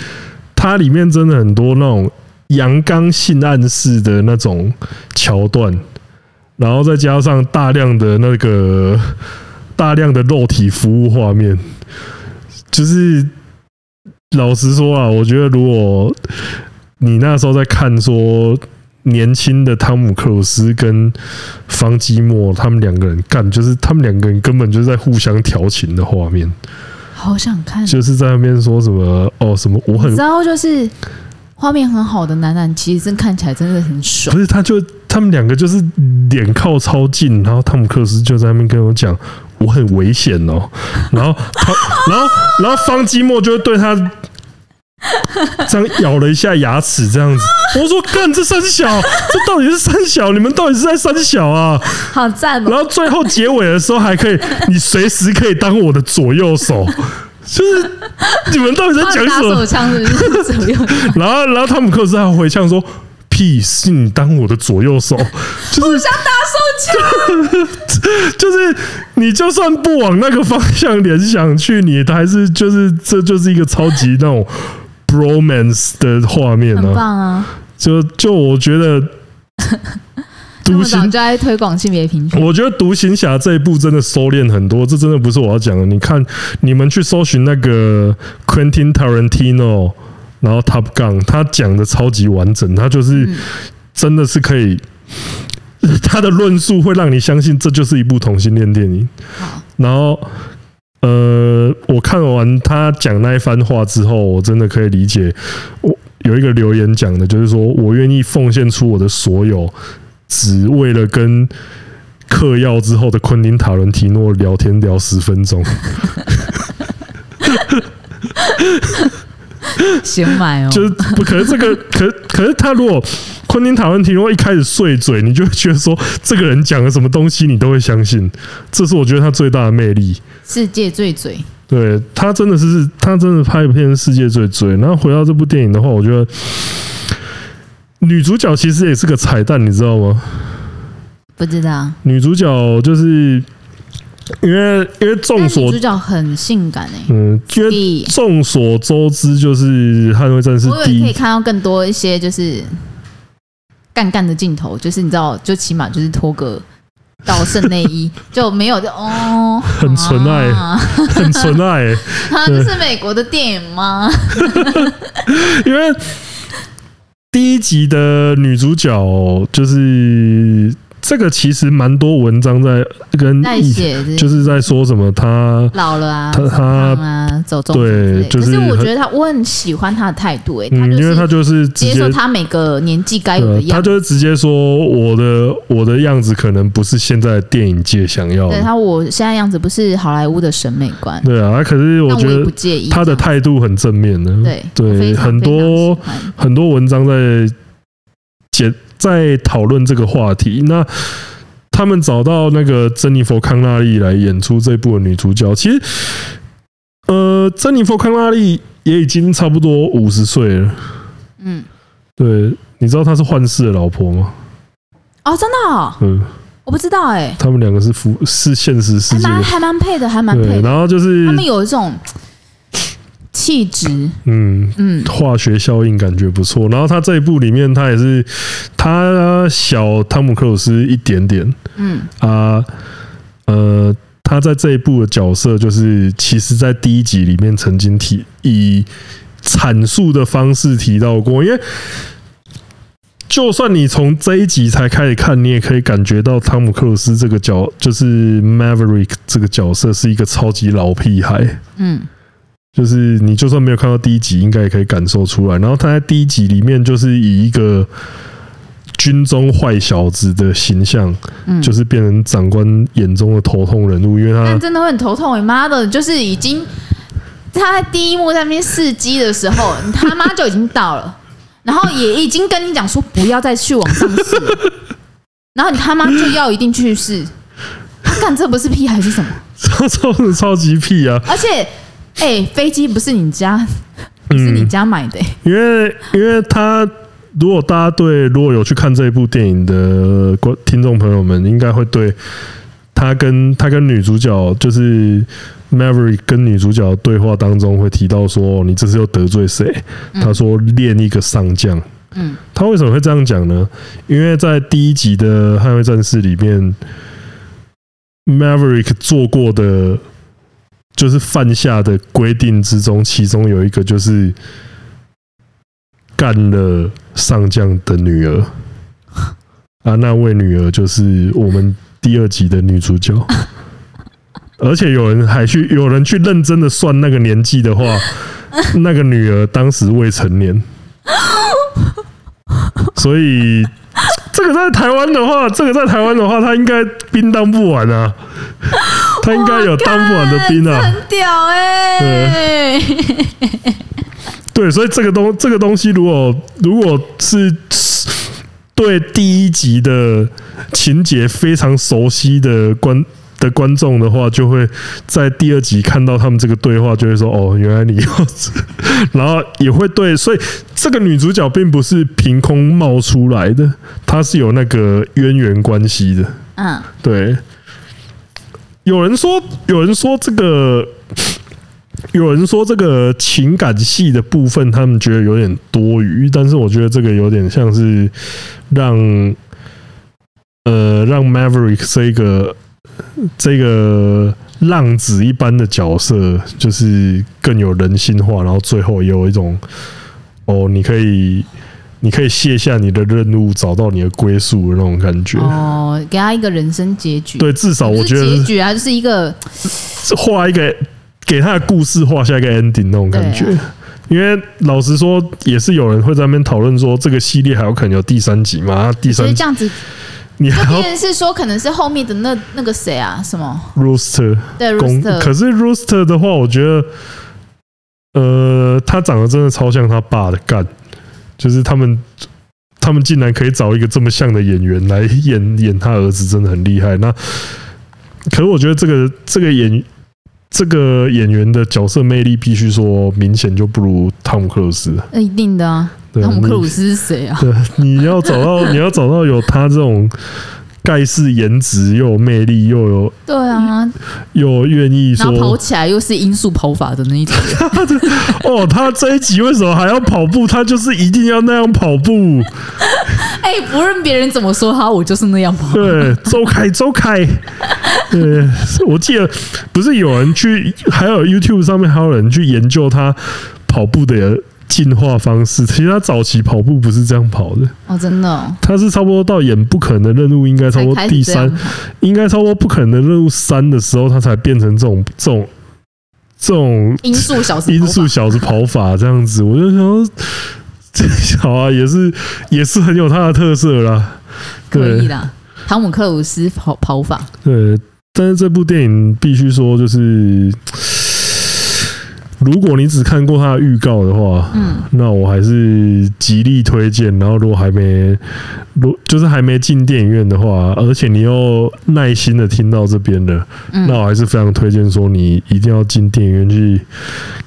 它里面真的很多那种阳刚性暗示的那种桥段，然后再加上大量的那个大量的肉体服务画面，就是。老实说啊，我觉得如果你那时候在看说年轻的汤姆克鲁斯跟方基莫他们两个人干，就是他们两个人根本就是在互相调情的画面，好想看，就是在那边说什么哦什么我很，然后就是画面很好的男男，其实真看起来真的很爽。不是，他就他们两个就是脸靠超近，然后汤姆克鲁斯就在那边跟我讲我很危险哦，然后他，然后然后方基莫就会对他。这样咬了一下牙齿，这样子，我说干这三小，这到底是三小？你们到底是在三小啊？好赞！然后最后结尾的时候还可以，你随时可以当我的左右手，就是你们到底在讲什么？打手枪是不是左右？然后，然后汤姆克鲁斯还回呛说：“屁，是你当我的左右手，就是想打手枪，就是你就算不往那个方向联想去，你还是就是这就是一个超级那种 bromance 的画面呢、啊。很棒啊！就就我觉得。”独行就在推广性别平权。我觉得《独行侠》这一部真的收敛很多，这真的不是我要讲的。你看，你们去搜寻那个 Quentin Tarantino，然后 Top Gun，他讲的超级完整，他就是真的是可以，他的论述会让你相信这就是一部同性恋电影。然后，呃，我看完他讲那一番话之后，我真的可以理解。我有一个留言讲的就是说，我愿意奉献出我的所有。只为了跟嗑药之后的昆汀塔伦提诺聊天聊十分钟，先买哦。就是不可能这个，可可是他如果昆汀塔伦提诺一开始碎嘴，你就会觉得说这个人讲了什么东西，你都会相信。这是我觉得他最大的魅力。世界最嘴，对他真的是他真的拍一片世界最嘴。然后回到这部电影的话，我觉得。女主角其实也是个彩蛋，你知道吗？不知道。女主角就是因为因为众所，女主角很性感哎、欸。嗯，因为众所周知，就是捍卫战士可以看到更多一些就是干干的镜头，就是你知道，就起码就是脱个到圣内衣 就没有就哦，很纯爱，啊、很纯爱。啊，这是美国的电影吗？因为。第一集的女主角就是。这个其实蛮多文章在跟就是在说什么他老了啊，他他啊，走中对，就是。我觉得他，我很喜欢他的态度，哎，嗯，因为他就是接受他每个年纪该有的样子。他就是直接说我的我的样子可能不是现在电影界想要的。对他，我现在样子不是好莱坞的审美观。对啊，可是我觉得他的态度很正面的。对对，很多很多文章在解。在讨论这个话题，那他们找到那个珍妮佛康纳利来演出这部的女主角。其实，呃，珍妮佛康纳利也已经差不多五十岁了。嗯，对，你知道她是幻视的老婆吗？哦，真的？哦？嗯，我不知道哎、欸。他们两个是夫是现实世界还蛮配的，还蛮配的。然后就是他们有一种。气质，嗯嗯，化学效应感觉不错。然后他这一部里面，他也是他小汤姆克鲁斯一点点，嗯啊呃，他在这一部的角色，就是其实在第一集里面曾经提以阐述的方式提到过。因为就算你从这一集才开始看，你也可以感觉到汤姆克鲁斯这个角，就是 Maverick 这个角色是一个超级老屁孩，嗯。就是你就算没有看到第一集，应该也可以感受出来。然后他在第一集里面就是以一个军中坏小子的形象，就是变成长官眼中的头痛人物。因为他真的会很头痛，你妈的，就是已经他在第一幕在那边试机的时候，你 他妈就已经到了，然后也已经跟你讲说不要再去往上试，然后你他妈就要一定去试。他干这不是屁还是什么？超超超级屁啊！而且。哎、欸，飞机不是你家，不是你家买的、欸嗯。因为，因为他如果大家对如果有去看这一部电影的观听众朋友们，应该会对他跟他跟女主角，就是 Maverick 跟女主角对话当中会提到说：“你这是又得罪谁？”他说：“练一个上将。”嗯，他为什么会这样讲呢？因为在第一集的《捍卫战士》里面，Maverick 做过的。就是犯下的规定之中，其中有一个就是干了上将的女儿。啊，那位女儿就是我们第二集的女主角，而且有人还去有人去认真的算那个年纪的话，那个女儿当时未成年，所以这个在台湾的话，这个在台湾的话，他应该兵当不完啊。他应该有当不完的兵啊，很屌哎、欸！对，所以这个东这个东西，如果如果是对第一集的情节非常熟悉的观的观众的话，就会在第二集看到他们这个对话，就会说：“哦，原来你要。”然后也会对，所以这个女主角并不是凭空冒出来的，她是有那个渊源关系的。嗯，对。有人说，有人说这个，有人说这个情感戏的部分，他们觉得有点多余，但是我觉得这个有点像是让。呃，让 Maverick 这个这个浪子一般的角色，就是更有人性化，然后最后有一种哦，你可以你可以卸下你的任务，找到你的归宿的那种感觉。哦，给他一个人生结局。对，至少我觉得结局啊，就是一个画一个给他的故事画下一个 ending 那种感觉。啊、因为老实说，也是有人会在那边讨论说，这个系列还有可能有第三集吗？第三集这样子。你还是说可能是后面的那那个谁啊？什么？Rooster 对 Rooster。可是 Rooster 的话，我觉得，呃，他长得真的超像他爸的干，就是他们他们竟然可以找一个这么像的演员来演演他儿子，真的很厉害。那可是我觉得这个这个演这个演员的角色魅力，必须说明显就不如汤姆克鲁斯。那一定的啊。汤姆克鲁斯是谁啊？对，你要找到你要找到有他这种盖世颜值又有魅力又有对啊，又愿意说跑起来又是音速跑法的那一种。哦，他这一集为什么还要跑步？他就是一定要那样跑步。哎，不论别人怎么说他，我就是那样跑。对，周凯，周凯。对，我记得不是有人去，还有 YouTube 上面还有人去研究他跑步的。进化方式，其实他早期跑步不是这样跑的。哦，真的、哦，他是差不多到演不可能的任务，应该差不多第三，应该差不多不可能的任务三的时候，他才变成这种这种这种音速小子音速小子跑法这样子。我就想说，这小啊，也是也是很有他的特色啦，可以啦，汤姆克鲁斯跑跑法，对，但是这部电影必须说就是。如果你只看过他的预告的话，嗯，那我还是极力推荐。然后，如果还没，如就是还没进电影院的话，而且你又耐心的听到这边的，嗯，那我还是非常推荐说你一定要进电影院去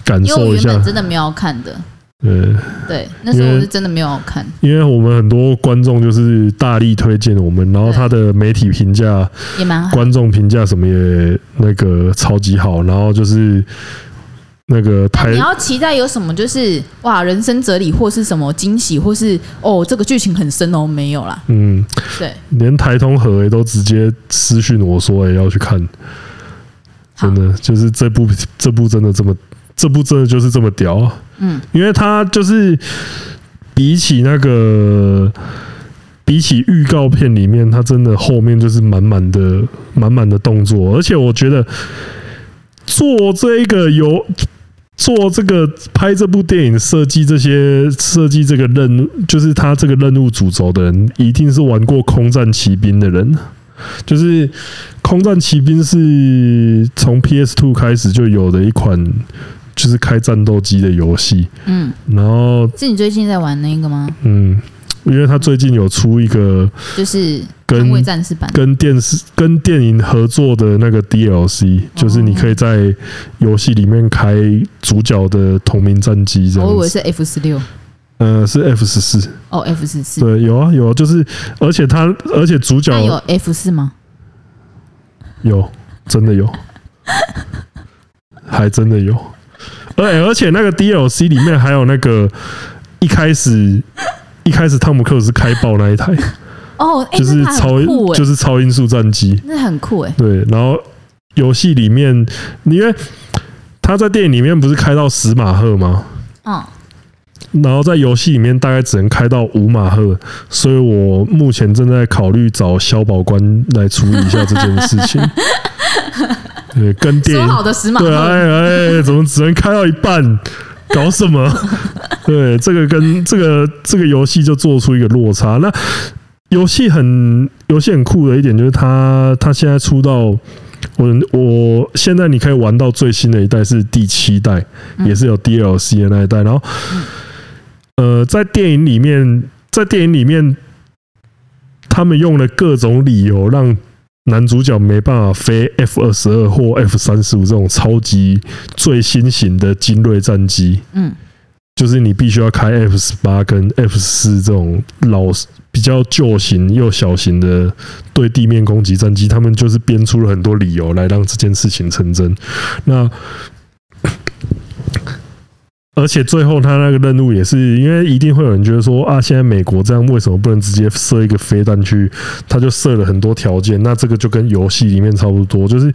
感受一下。真的没有看的，对对，那时候我是真的没有看，因为我们很多观众就是大力推荐我们，然后他的媒体评价也蛮好，观众评价什么也那个超级好，然后就是。那个台，你要期待有什么？就是哇，人生哲理，或是什么惊喜，或是哦，这个剧情很深哦，没有啦。嗯，对，连台通和都直接私讯我说，也，要去看，真的就是这部这部真的这么，这部真的就是这么屌。嗯，因为它就是比起那个，比起预告片里面，它真的后面就是满满的满满的动作，而且我觉得做这个有。做这个拍这部电影设计这些设计这个任就是他这个任务主轴的人，一定是玩过《空战骑兵》的人。就是《空战骑兵》是从 PS Two 开始就有的一款，就是开战斗机的游戏。嗯，然后是你最近在玩那个吗？嗯。因为他最近有出一个，就是跟战士版，跟电视跟电影合作的那个 DLC，就是你可以在游戏里面开主角的同名战机，这样。我以为是 F 十六，呃，是 F 十四。哦，F 十四。对，有啊，有啊，就是而且他，而且主角有 F 四吗？有，真的有，还真的有。而而且那个 DLC 里面还有那个一开始。一开始汤姆克鲁斯开爆那一台 哦，就是超就是超音速战机，那很酷哎。对，然后游戏里面，因为他在电影里面不是开到十马赫吗？嗯。然后在游戏里面大概只能开到五马赫，所以我目前正在考虑找消保官来处理一下这件事情。对，跟电影说好的十马赫，对，哎哎，怎么只能开到一半？搞什么？对，这个跟这个这个游戏就做出一个落差。那游戏很游戏很酷的一点就是它，它现在出到我我现在你可以玩到最新的一代是第七代，也是有 DLC 的那一代。然后，呃，在电影里面，在电影里面，他们用了各种理由让男主角没办法飞 F 二十二或 F 三十五这种超级最新型的精锐战机，嗯，就是你必须要开 F 十八跟 F 四这种老比较旧型又小型的对地面攻击战机，他们就是编出了很多理由来让这件事情成真。那而且最后他那个任务也是，因为一定会有人觉得说啊，现在美国这样为什么不能直接射一个飞弹去？他就设了很多条件，那这个就跟游戏里面差不多，就是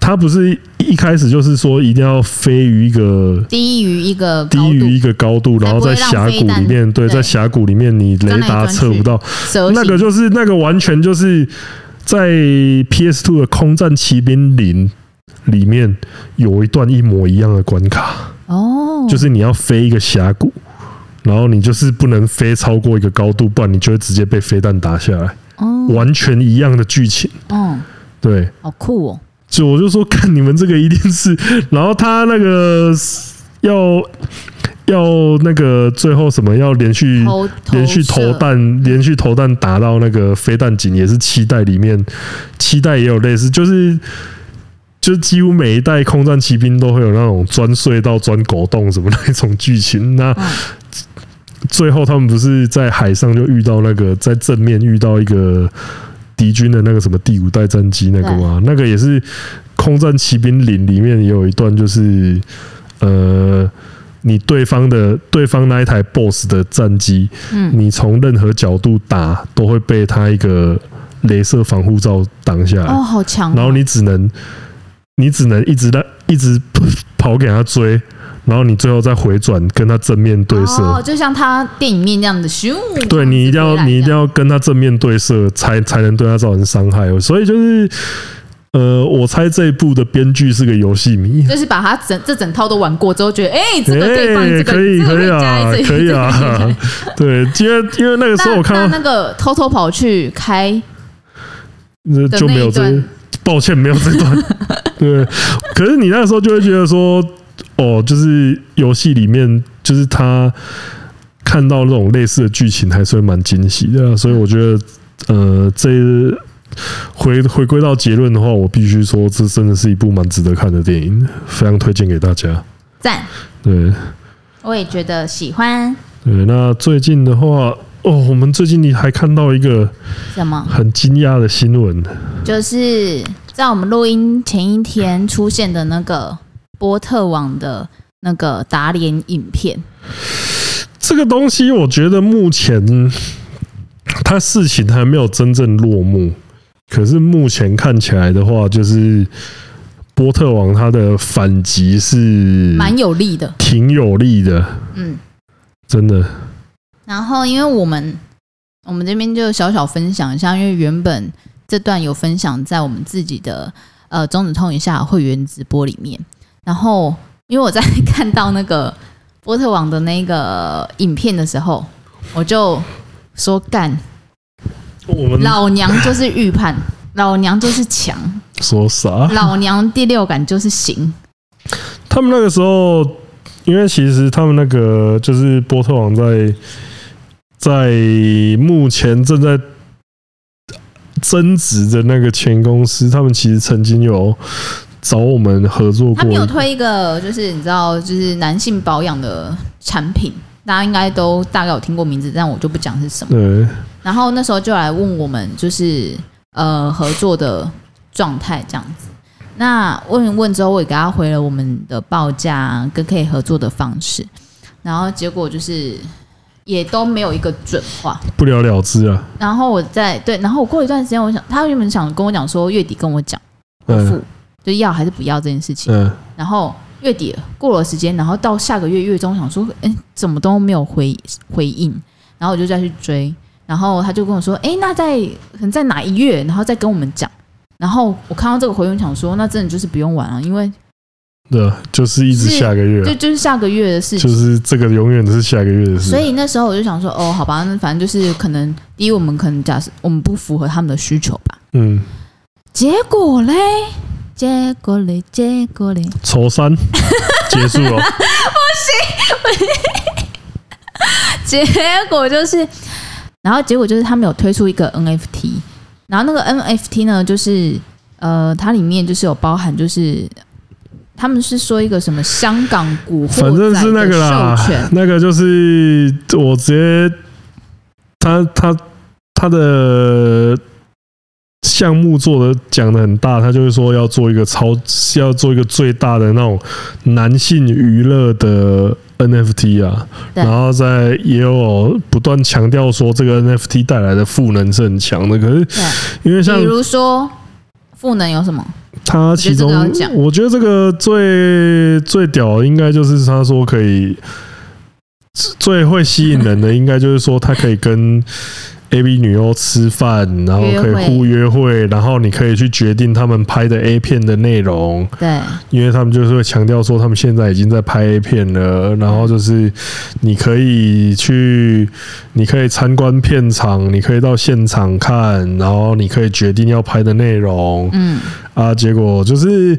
他不是一开始就是说一定要飞于一个低于一个低于一个高度，然后在峡谷里面，对，在峡谷里面你雷达测不到，那个就是那个完全就是在 PS Two 的空战骑兵零里面有一段一模一样的关卡。哦，就是你要飞一个峡谷，然后你就是不能飞超过一个高度，不然你就会直接被飞弹打下来。哦，完全一样的剧情。嗯，对，好酷哦！就我就说，看你们这个一定是，然后他那个要要那个最后什么要连续连续投弹，连续投弹打到那个飞弹井，也是七代里面，七代也有类似，就是。就几乎每一代空战骑兵都会有那种钻隧道、钻狗洞什么那种剧情。那最后他们不是在海上就遇到那个在正面遇到一个敌军的那个什么第五代战机那个吗？那个也是空战骑兵零里面也有一段，就是呃，你对方的对方那一台 BOSS 的战机，嗯，你从任何角度打都会被他一个镭射防护罩挡下来。哦，好强！然后你只能。你只能一直在一直跑给他追，然后你最后再回转跟他正面对射，哦，就像他电影面那样的咻。对，你一定要你一定要跟他正面对射，才才能对他造成伤害。所以就是，呃，我猜这一部的编剧是个游戏迷，就是把他整这整套都玩过之后，觉得哎，这个可以放，这个可以可以啊，可以啊，对，因为因为那个时候我看到那个偷偷跑去开，那就没有这。抱歉，没有这段。对，可是你那时候就会觉得说，哦，就是游戏里面，就是他看到那种类似的剧情，还是会蛮惊喜的。所以我觉得，呃，这回回归到结论的话，我必须说，这真的是一部蛮值得看的电影，非常推荐给大家。赞。对，我也觉得喜欢。对，那最近的话。哦，我们最近你还看到一个什么很惊讶的新闻？就是在我们录音前一天出现的那个波特网的那个打脸影片。这个东西，我觉得目前他事情还没有真正落幕，可是目前看起来的话，就是波特王他的反击是蛮有力的，挺有力的。嗯，真的。然后，因为我们我们这边就小小分享一下，因为原本这段有分享在我们自己的呃中指通一下会员直播里面。然后，因为我在看到那个波特网的那个影片的时候，我就说干，我们老娘就是预判，老娘就是强，说啥？老娘第六感就是行。他们那个时候，因为其实他们那个就是波特网在。在目前正在增值的那个前公司，他们其实曾经有找我们合作过。他们有推一个，就是你知道，就是男性保养的产品，大家应该都大概有听过名字，但我就不讲是什么。对。然后那时候就来问我们，就是呃合作的状态这样子。那问一问之后，我也给他回了我们的报价跟可以合作的方式。然后结果就是。也都没有一个准话，不了了之啊。然后我在对，然后我过一段时间，我想他原本想跟我讲说月底跟我讲回复，就要还是不要这件事情。嗯。然后月底过了时间，然后到下个月月中想说，哎，怎么都没有回回应，然后我就再去追，然后他就跟我说，哎，那在可能在哪一月，然后再跟我们讲。然后我看到这个回应，想说，那真的就是不用玩了，因为。对，就是一直下个月，就就是下个月的事情，就是这个永远都是下个月的事。所以那时候我就想说，哦，好吧，那反正就是可能，第一，我们可能假设我们不符合他们的需求吧。嗯。结果嘞，结果嘞，结果嘞，抽三 结束了。不行，结果就是，然后结果就是他们有推出一个 NFT。然后那个 NFT 呢，就是呃，它里面就是有包含，就是他们是说一个什么香港古惑仔反正是那个啦，那个就是我直接他他他的。项目做的讲的很大，他就是说要做一个超，要做一个最大的那种男性娱乐的 NFT 啊，然后在也有不断强调说这个 NFT 带来的赋能是很强的，可是因为像比如说赋能有什么？他其中我觉得这个最最屌的应该就是他说可以最会吸引人的，应该就是说他可以跟。A B 女优吃饭，然后可以互约会，然后你可以去决定他们拍的 A 片的内容。对，因为他们就是会强调说他们现在已经在拍 A 片了，然后就是你可以去，你可以参观片场，你可以到现场看，然后你可以决定要拍的内容。嗯，啊，结果就是。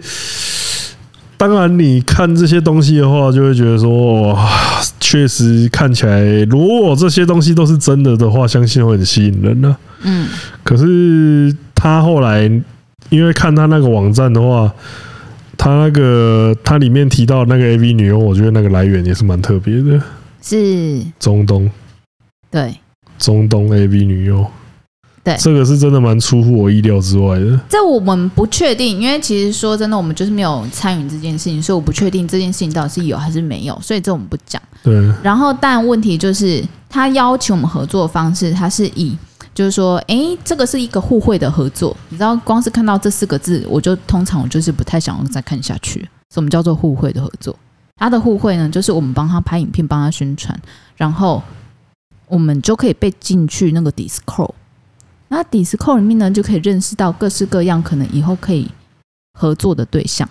当然，你看这些东西的话，就会觉得说，哇，确实看起来，如果这些东西都是真的的话，相信会很吸引人呢。嗯。可是他后来，因为看他那个网站的话，他那个他里面提到那个 AV 女优，我觉得那个来源也是蛮特别的，是中东。对，中东 AV 女优。对，这个是真的蛮出乎我意料之外的。这我们不确定，因为其实说真的，我们就是没有参与这件事情，所以我不确定这件事情到底是有还是没有，所以这我们不讲。对。然后，但问题就是，他邀请我们合作的方式，他是以就是说，哎，这个是一个互惠的合作。你知道，光是看到这四个字，我就通常我就是不太想要再看下去。什么叫做互惠的合作？他的互惠呢，就是我们帮他拍影片，帮他宣传，然后我们就可以被进去那个 Discord。那 Discord 里面呢，就可以认识到各式各样可能以后可以合作的对象。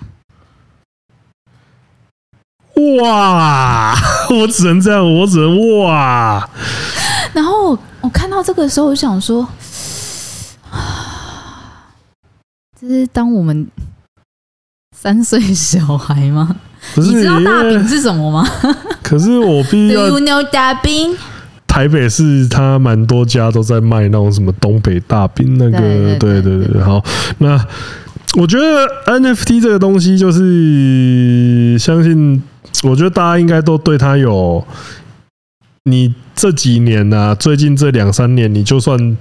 哇！我只能这样，我只能哇。然后我看到这个时候，我想说，这是当我们三岁小孩吗？不是，你知道大饼是什么吗？可是我必须要 Do you know 大饼？台北市，它蛮多家都在卖那种什么东北大饼，那个对对对对。好，那我觉得 NFT 这个东西，就是相信，我觉得大家应该都对它有，你这几年呐、啊，最近这两三年，你就算。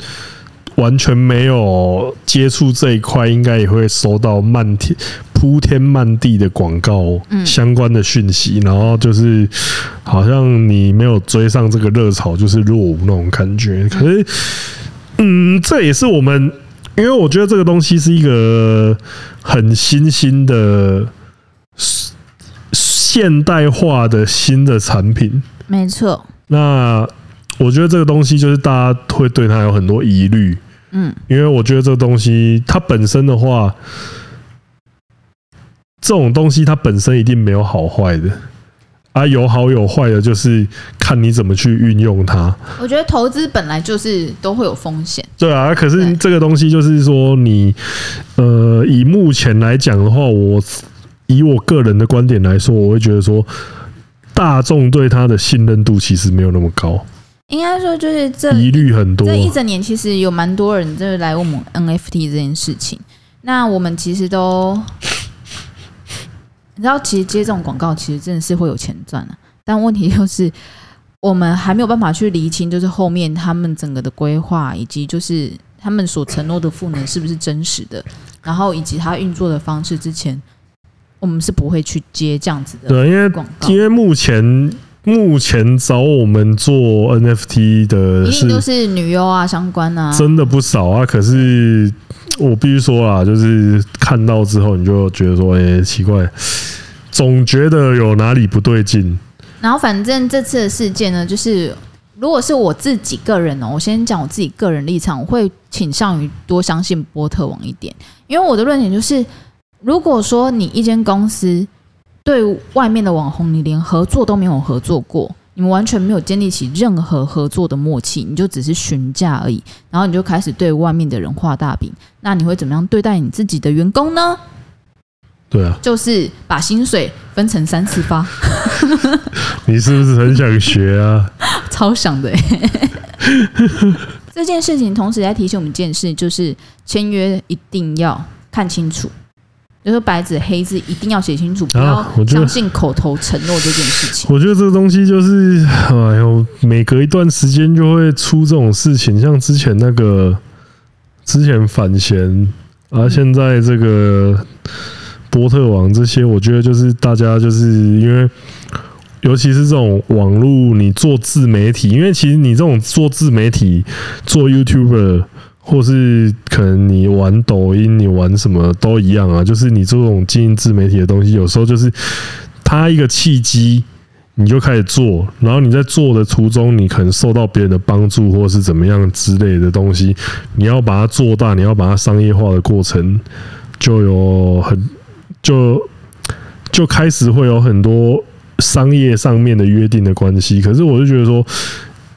完全没有接触这一块，应该也会收到漫天铺天漫地的广告相关的讯息，然后就是好像你没有追上这个热潮，就是落伍那种感觉。可是，嗯，这也是我们，因为我觉得这个东西是一个很新兴的现代化的新的产品。没错。那我觉得这个东西就是大家会对它有很多疑虑，嗯，因为我觉得这个东西它本身的话，这种东西它本身一定没有好坏的，啊，有好有坏的，就是看你怎么去运用它。我觉得投资本来就是都会有风险，对啊，可是这个东西就是说你，呃，以目前来讲的话，我以我个人的观点来说，我会觉得说，大众对它的信任度其实没有那么高。应该说，就是这疑虑很多。这一整年其实有蛮多人就是来问我们 NFT 这件事情。那我们其实都，你知道，其实接这种广告，其实真的是会有钱赚的。但问题就是，我们还没有办法去厘清，就是后面他们整个的规划，以及就是他们所承诺的赋能是不是真实的，然后以及他运作的方式。之前我们是不会去接这样子的。对，因为因为目前。目前找我们做 NFT 的，一定都是女优啊，相关啊，真的不少啊。可是我必须说啊，就是看到之后，你就觉得说，哎，奇怪，总觉得有哪里不对劲。然后，反正这次的事件呢，就是如果是我自己个人哦，我先讲我自己个人立场，我会倾向于多相信波特王一点，因为我的论点就是，如果说你一间公司。对外面的网红，你连合作都没有合作过，你们完全没有建立起任何合作的默契，你就只是询价而已，然后你就开始对外面的人画大饼，那你会怎么样对待你自己的员工呢？对啊，就是把薪水分成三次发。你是不是很想学啊？超想的。这 这件事情同时在提醒我们一件事，就是签约一定要看清楚。就是白纸黑字一定要写清楚，不要相信口头承诺这件事情。我觉得这个东西就是，哎呦，每隔一段时间就会出这种事情，像之前那个之前反贤，啊，现在这个波特王这些，我觉得就是大家就是因为，尤其是这种网络，你做自媒体，因为其实你这种做自媒体做 YouTuber。或是可能你玩抖音，你玩什么都一样啊，就是你这种经营自媒体的东西，有时候就是它一个契机，你就开始做，然后你在做的途中，你可能受到别人的帮助，或是怎么样之类的东西，你要把它做大，你要把它商业化的过程，就有很就就开始会有很多商业上面的约定的关系。可是我就觉得说。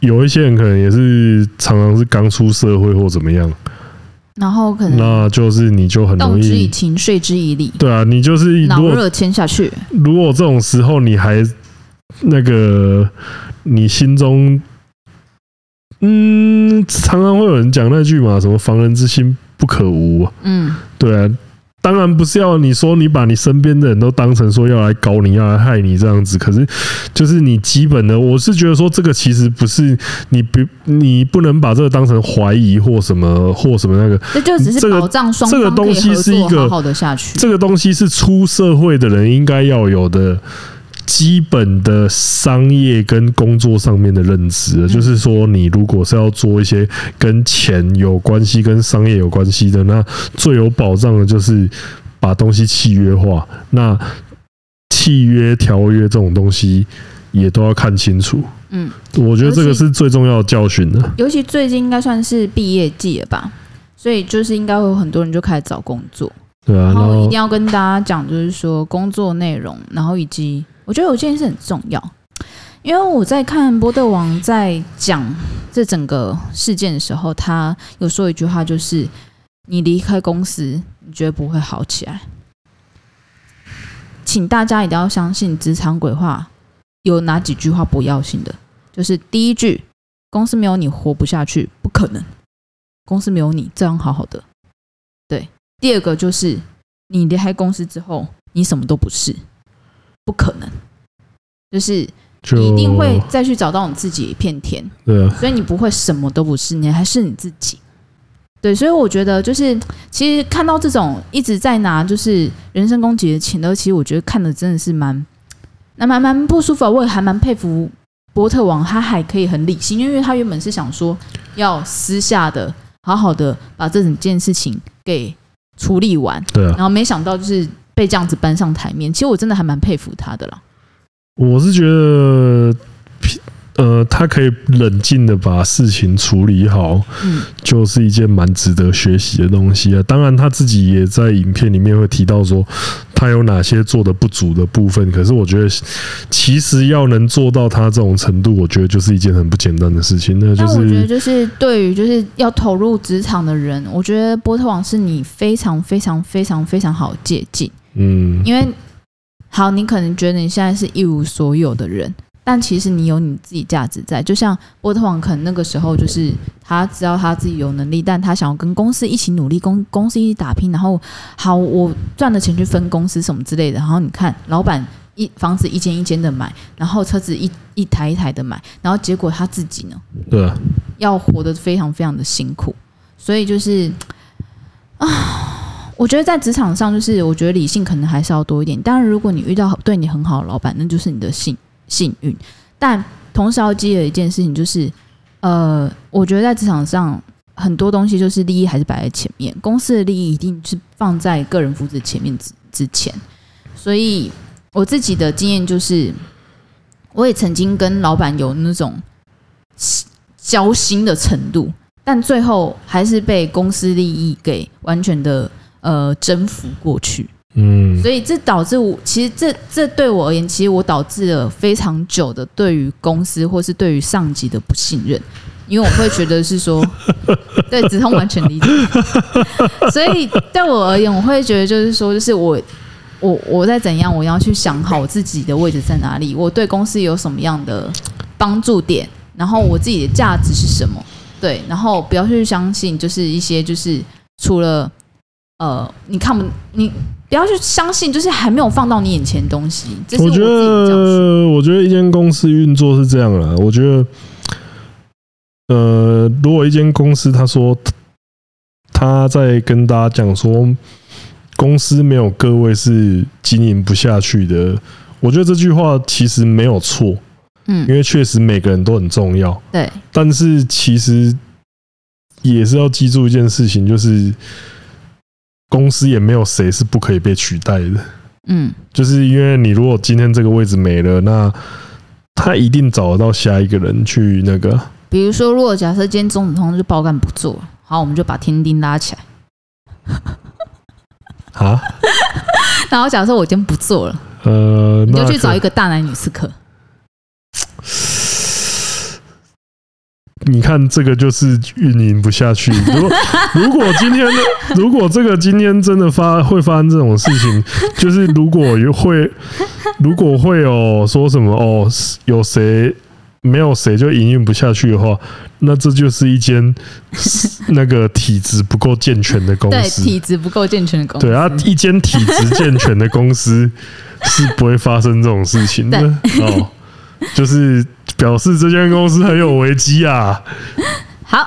有一些人可能也是常常是刚出社会或怎么样，然后可能那就是你就很容易动之以情，说之以理。对啊，你就是脑热签下去。如果这种时候你还那个，你心中嗯，常常会有人讲那句嘛，什么“防人之心不可无”。嗯，对啊。当然不是要你说你把你身边的人都当成说要来搞你，要来害你这样子。可是就是你基本的，我是觉得说这个其实不是你不你不能把这个当成怀疑或什么 或什么那个。这就只是保障双方可以合作好好的下去。这个东西是一个，这个东西是出社会的人应该要有的。基本的商业跟工作上面的认知，就是说，你如果是要做一些跟钱有关系、跟商业有关系的，那最有保障的就是把东西契约化。那契约、条约这种东西也都要看清楚。嗯，我觉得这个是最重要的教训的。尤其最近应该算是毕业季了吧，所以就是应该会有很多人就开始找工作。对啊，然后一定要跟大家讲，就是说工作内容，然后以及。我觉得有件事很重要，因为我在看波特王在讲这整个事件的时候，他有说一句话，就是“你离开公司，你绝不会好起来。”请大家一定要相信职场鬼话，有哪几句话不要信的？就是第一句，公司没有你活不下去，不可能；公司没有你这样好好的。对，第二个就是你离开公司之后，你什么都不是。不可能，就是你一定会再去找到你自己一片天。对啊，所以你不会什么都不是，你还是你自己。对，所以我觉得就是，其实看到这种一直在拿就是人身攻击的情勒，其实我觉得看的真的是蛮，那蛮蛮不舒服。我也还蛮佩服波特王，他还可以很理性，因为他原本是想说要私下的好好的把这整件事情给处理完。对啊，然后没想到就是。被这样子搬上台面，其实我真的还蛮佩服他的啦。我是觉得，呃，他可以冷静的把事情处理好，嗯，就是一件蛮值得学习的东西啊。当然，他自己也在影片里面会提到说，他有哪些做的不足的部分。可是，我觉得其实要能做到他这种程度，我觉得就是一件很不简单的事情。那就是我觉得，就是对于就是要投入职场的人，我觉得波特王是你非常非常非常非常好借鉴。嗯，因为好，你可能觉得你现在是一无所有的人，但其实你有你自己价值在。就像波特王，可能那个时候就是他知道他自己有能力，但他想要跟公司一起努力，公公司一起打拼。然后好，我赚的钱去分公司什么之类的。然后你看，老板一房子一间一间的买，然后车子一一台一台的买，然后结果他自己呢，对啊，要活得非常非常的辛苦。所以就是啊。我觉得在职场上，就是我觉得理性可能还是要多一点。当然，如果你遇到对你很好的老板，那就是你的幸幸运。但同时要记得一件事情，就是呃，我觉得在职场上很多东西就是利益还是摆在前面，公司的利益一定是放在个人福祉前面之之前。所以我自己的经验就是，我也曾经跟老板有那种交心的程度，但最后还是被公司利益给完全的。呃，征服过去，嗯，所以这导致我，其实这这对我而言，其实我导致了非常久的对于公司或是对于上级的不信任，因为我会觉得是说，对，子通完全理解，所以对我而言，我会觉得就是说，就是我我我在怎样，我要去想好我自己的位置在哪里，我对公司有什么样的帮助点，然后我自己的价值是什么。对，然后不要去相信，就是一些就是除了呃，你看不你不要去相信，就是还没有放到你眼前的东西。这是我，我觉得，我觉得一间公司运作是这样啦。我觉得，呃，如果一间公司他说他在跟大家讲说公司没有各位是经营不下去的，我觉得这句话其实没有错。嗯，因为确实每个人都很重要，对。但是其实也是要记住一件事情，就是公司也没有谁是不可以被取代的。嗯，就是因为你如果今天这个位置没了，那他一定找得到下一个人去那个。比如说，如果假设今天中子通就包干不做，好，我们就把天丁拉起来。啊？然后假设我今天不做了，呃，你就去找一个大男女刺客。你看，这个就是运营不下去。如果如果今天，如果这个今天真的发会发生这种事情，就是如果会，如果会有说什么哦，有谁没有谁就营运不下去的话，那这就是一间 那个体质不够健全的公司。对，体质不够健全的公司。对啊，一间体质健全的公司是不会发生这种事情的 哦。就是表示这间公司很有危机啊！好，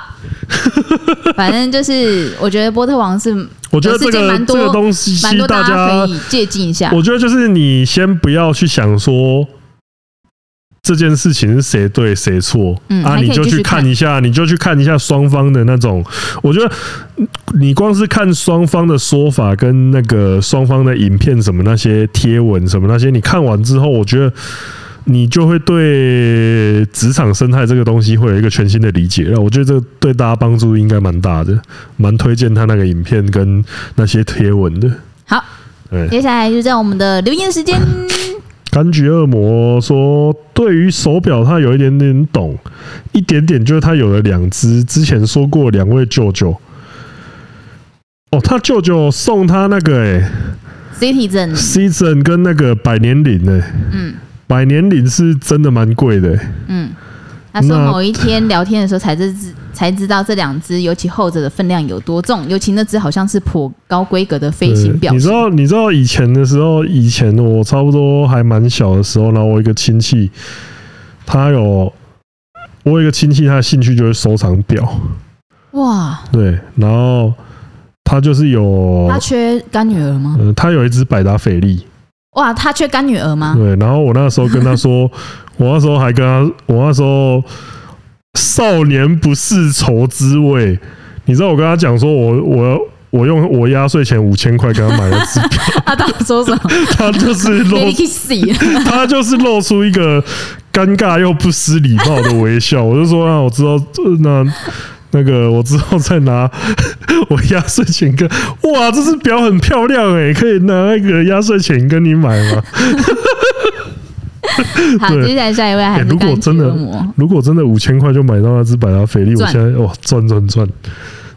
反正就是我觉得波特王是，我觉得这个这个东西蛮多大家可以借鉴一下。我觉得就是你先不要去想说这件事情是谁对谁错，嗯啊，你就去看一下，你就去看一下双方的那种。我觉得你光是看双方的说法跟那个双方的影片什么那些贴文什么那些，你看完之后，我觉得。你就会对职场生态这个东西会有一个全新的理解了。我觉得这对大家帮助应该蛮大的，蛮推荐他那个影片跟那些贴文的。好，接下来就在我们的留言时间。柑橘恶魔说，对于手表他有一点点懂，一点点就是他有了两只，之前说过两位舅舅。哦，他舅舅送他那个哎，Citizen，Citizen 跟那个百年灵哎，嗯。百年灵是真的蛮贵的。嗯，他说某一天聊天的时候才知才知道这两只，尤其后者的分量有多重，尤其那只好像是颇高规格的飞行表。你知道，你知道以前的时候，以前我差不多还蛮小的时候，然后我一个亲戚，他有我有一个亲戚，他的兴趣就是收藏表。哇，对，然后他就是有他缺干女儿吗？嗯，他有一只百达翡丽。哇，他缺干女儿吗？对，然后我那时候跟他说，我那时候还跟他，我那时候少年不识愁滋味，你知道我跟他讲说我，我我我用我压岁钱五千块给他买了支票，他当时说什么？他就是露，他就是露出一个尴尬又不失礼貌的微笑。我就说啊，我知道那。那个我之后再拿 我压岁钱跟哇，这只表很漂亮哎，可以拿那个压岁钱跟你买吗？好，接下来下一位还是、欸、如果真的如果真的五千块就买到那只百达翡丽，我现在哇赚赚赚！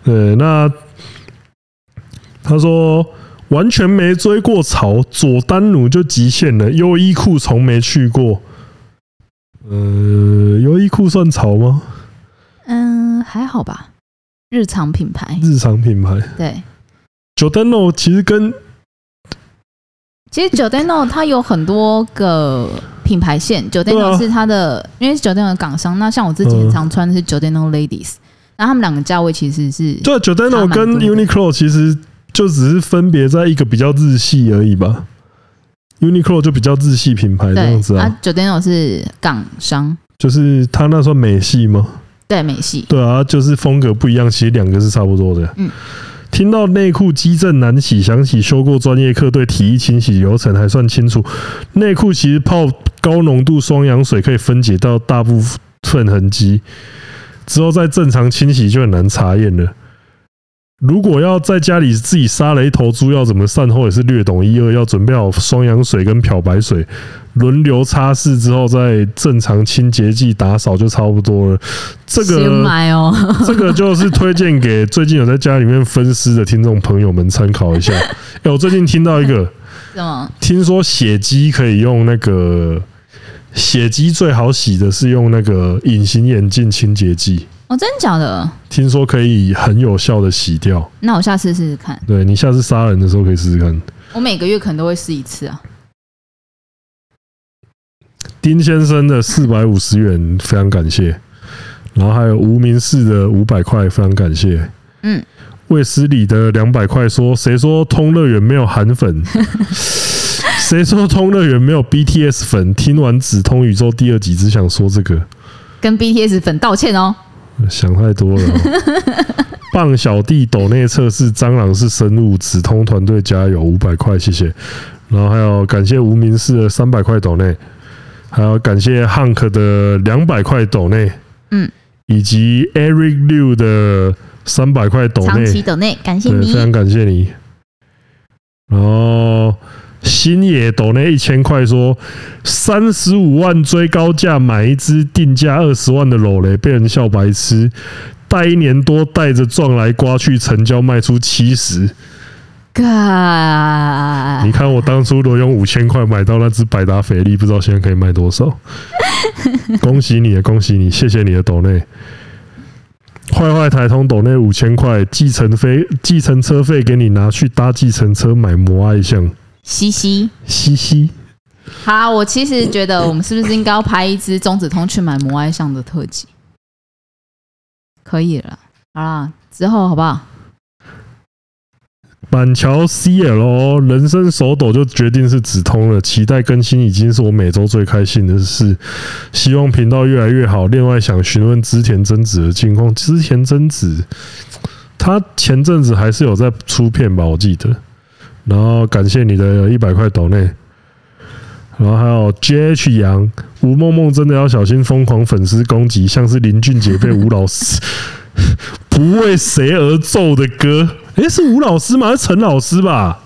对，那他说完全没追过潮，佐丹奴就极限了，优衣库从没去过。呃，优衣库算潮吗？嗯，还好吧。日常品牌，日常品牌，对。Giordano 其实跟其实 Giordano 它有很多个品牌线，Giordano 是它的，因为是 Giordano 的港商。那像我自己很常穿的是 Giordano Ladies，那他们两个价位其实是对 Giordano 跟 Uniqlo 其实就只是分别在一个比较日系而已吧。Uniqlo 就比较日系品牌这样子啊，Giordano 是港商，就是他那算美系吗？对美系，对啊，就是风格不一样，其实两个是差不多的。嗯，听到内裤机震难洗，想起修过专业课，对体液清洗流程还算清楚。内裤其实泡高浓度双氧水可以分解到大部分痕迹，之后再正常清洗就很难查验了。如果要在家里自己杀了一头猪，要怎么善后也是略懂一二。要准备好双氧水跟漂白水，轮流擦拭之后，再正常清洁剂打扫就差不多了。这个，这个就是推荐给最近有在家里面分尸的听众朋友们参考一下。哎，我最近听到一个，什么？听说血迹可以用那个血迹最好洗的是用那个隐形眼镜清洁剂。哦，真的假的？听说可以很有效的洗掉。那我下次试试看。对，你下次杀人的时候可以试试看。我每个月可能都会试一次啊。丁先生的四百五十元非常感谢，然后还有无名氏的五百块非常感谢。嗯，卫斯理的两百块说：“谁说通乐园没有韩粉？谁说通乐园没有 BTS 粉？”听完《紫通宇宙》第二集，只想说这个，跟 BTS 粉道歉哦。想太多了、哦。棒小弟斗内测试蟑螂是生物，紫通团队加油五百块，谢谢。然后还有感谢无名氏的三百块斗内。还有感谢 Hank 的两百块斗内，嗯，以及 Eric Liu 的三百块斗内，长期抖内，感谢你，非常感谢你。然后星野抖那一千块，说三十五万追高价买一只定价二十万的裸雷，被人笑白痴，带一年多带着撞来刮去，成交卖出七十。God 你看我当初都用五千块买到那只百达翡丽，不知道现在可以卖多少？恭喜你，恭喜你，谢谢你的抖内。坏坏台通抖内五千块，计程费、计程车费给你拿去搭计程车买摩艾像。嘻嘻嘻嘻。好，我其实觉得我们是不是应该要拍一支中子通去买摩艾像的特辑？可以了，好啦，之后好不好？板桥 CL 人生手抖就决定是指通了，期待更新已经是我每周最开心的事。希望频道越来越好。另外想询问织田真子的近况，织田真子他前阵子还是有在出片吧，我记得。然后感谢你的一百块抖内，然后还有 JH 杨吴梦梦真的要小心疯狂粉丝攻击，像是林俊杰被吴老师 不为谁而奏的歌。诶，是吴老师吗？还是陈老师吧？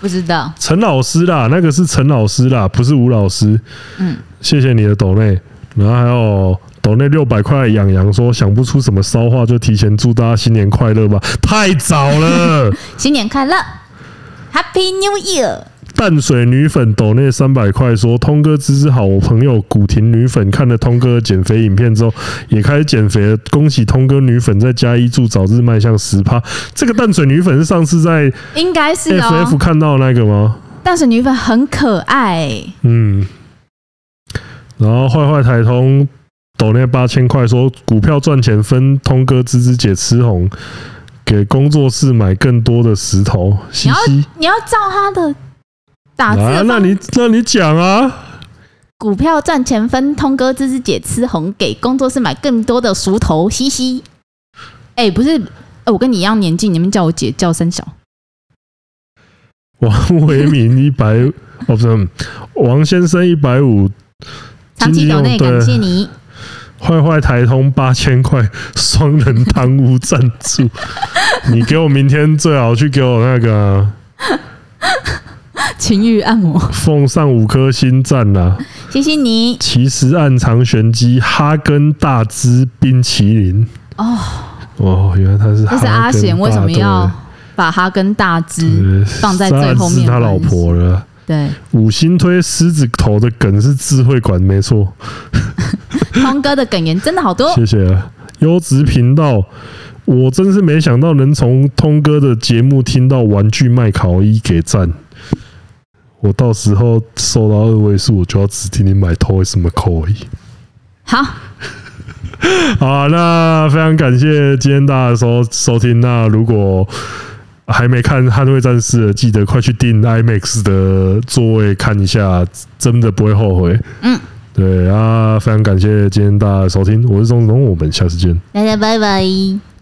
不知道。陈老师啦，那个是陈老师啦，不是吴老师。嗯，谢谢你的抖内，然后还有抖内六百块。养羊说想不出什么骚话，就提前祝大家新年快乐吧。太早了，新年快乐，Happy New Year。淡水女粉抖内三百块说：“通哥芝芝好，我朋友古亭女粉看了通哥的减肥影片之后，也开始减肥了。恭喜通哥女粉在嘉义祝早日迈向十趴。这个淡水女粉是上次在应该是 FF 看到的那个吗？淡水女粉很可爱。嗯，然后坏坏台通抖内八千块说：股票赚钱分通哥芝芝姐吃红，给工作室买更多的石头。嘻嘻你要你要照他的。”打字、啊，那你那你讲啊！股票赚钱分，通哥芝芝姐吃红，给工作室买更多的熟头，嘻嘻。哎、欸，不是，我跟你一样年纪，你们叫我姐叫三小。王维民一百，哦不是，王先生一百五，长期抖内感谢你。坏坏台通八千块，双人贪污赞助，你给我明天最好去给我那个、啊。情欲按摩，奉上五颗星赞啦！谢谢你。其实暗藏玄机，哈根达斯冰淇淋哦哦，原来他是。这是阿贤为什么要把哈根达斯放在最后面？是他老婆了。对，五星推狮子头的梗是智慧馆，没错。通哥的梗言真的好多，谢谢。优质频道，我真是没想到能从通哥的节目听到玩具卖烤衣，给赞。我到时候收到二位数，我就要指定你买 Toys McCoy。好，好啊，那非常感谢今天大家收收听。那如果还没看《捍卫战士》的，记得快去订 IMAX 的座位看一下，真的不会后悔。嗯，对啊，非常感谢今天大家收听，我是钟子龙，我们下次见，大家拜拜。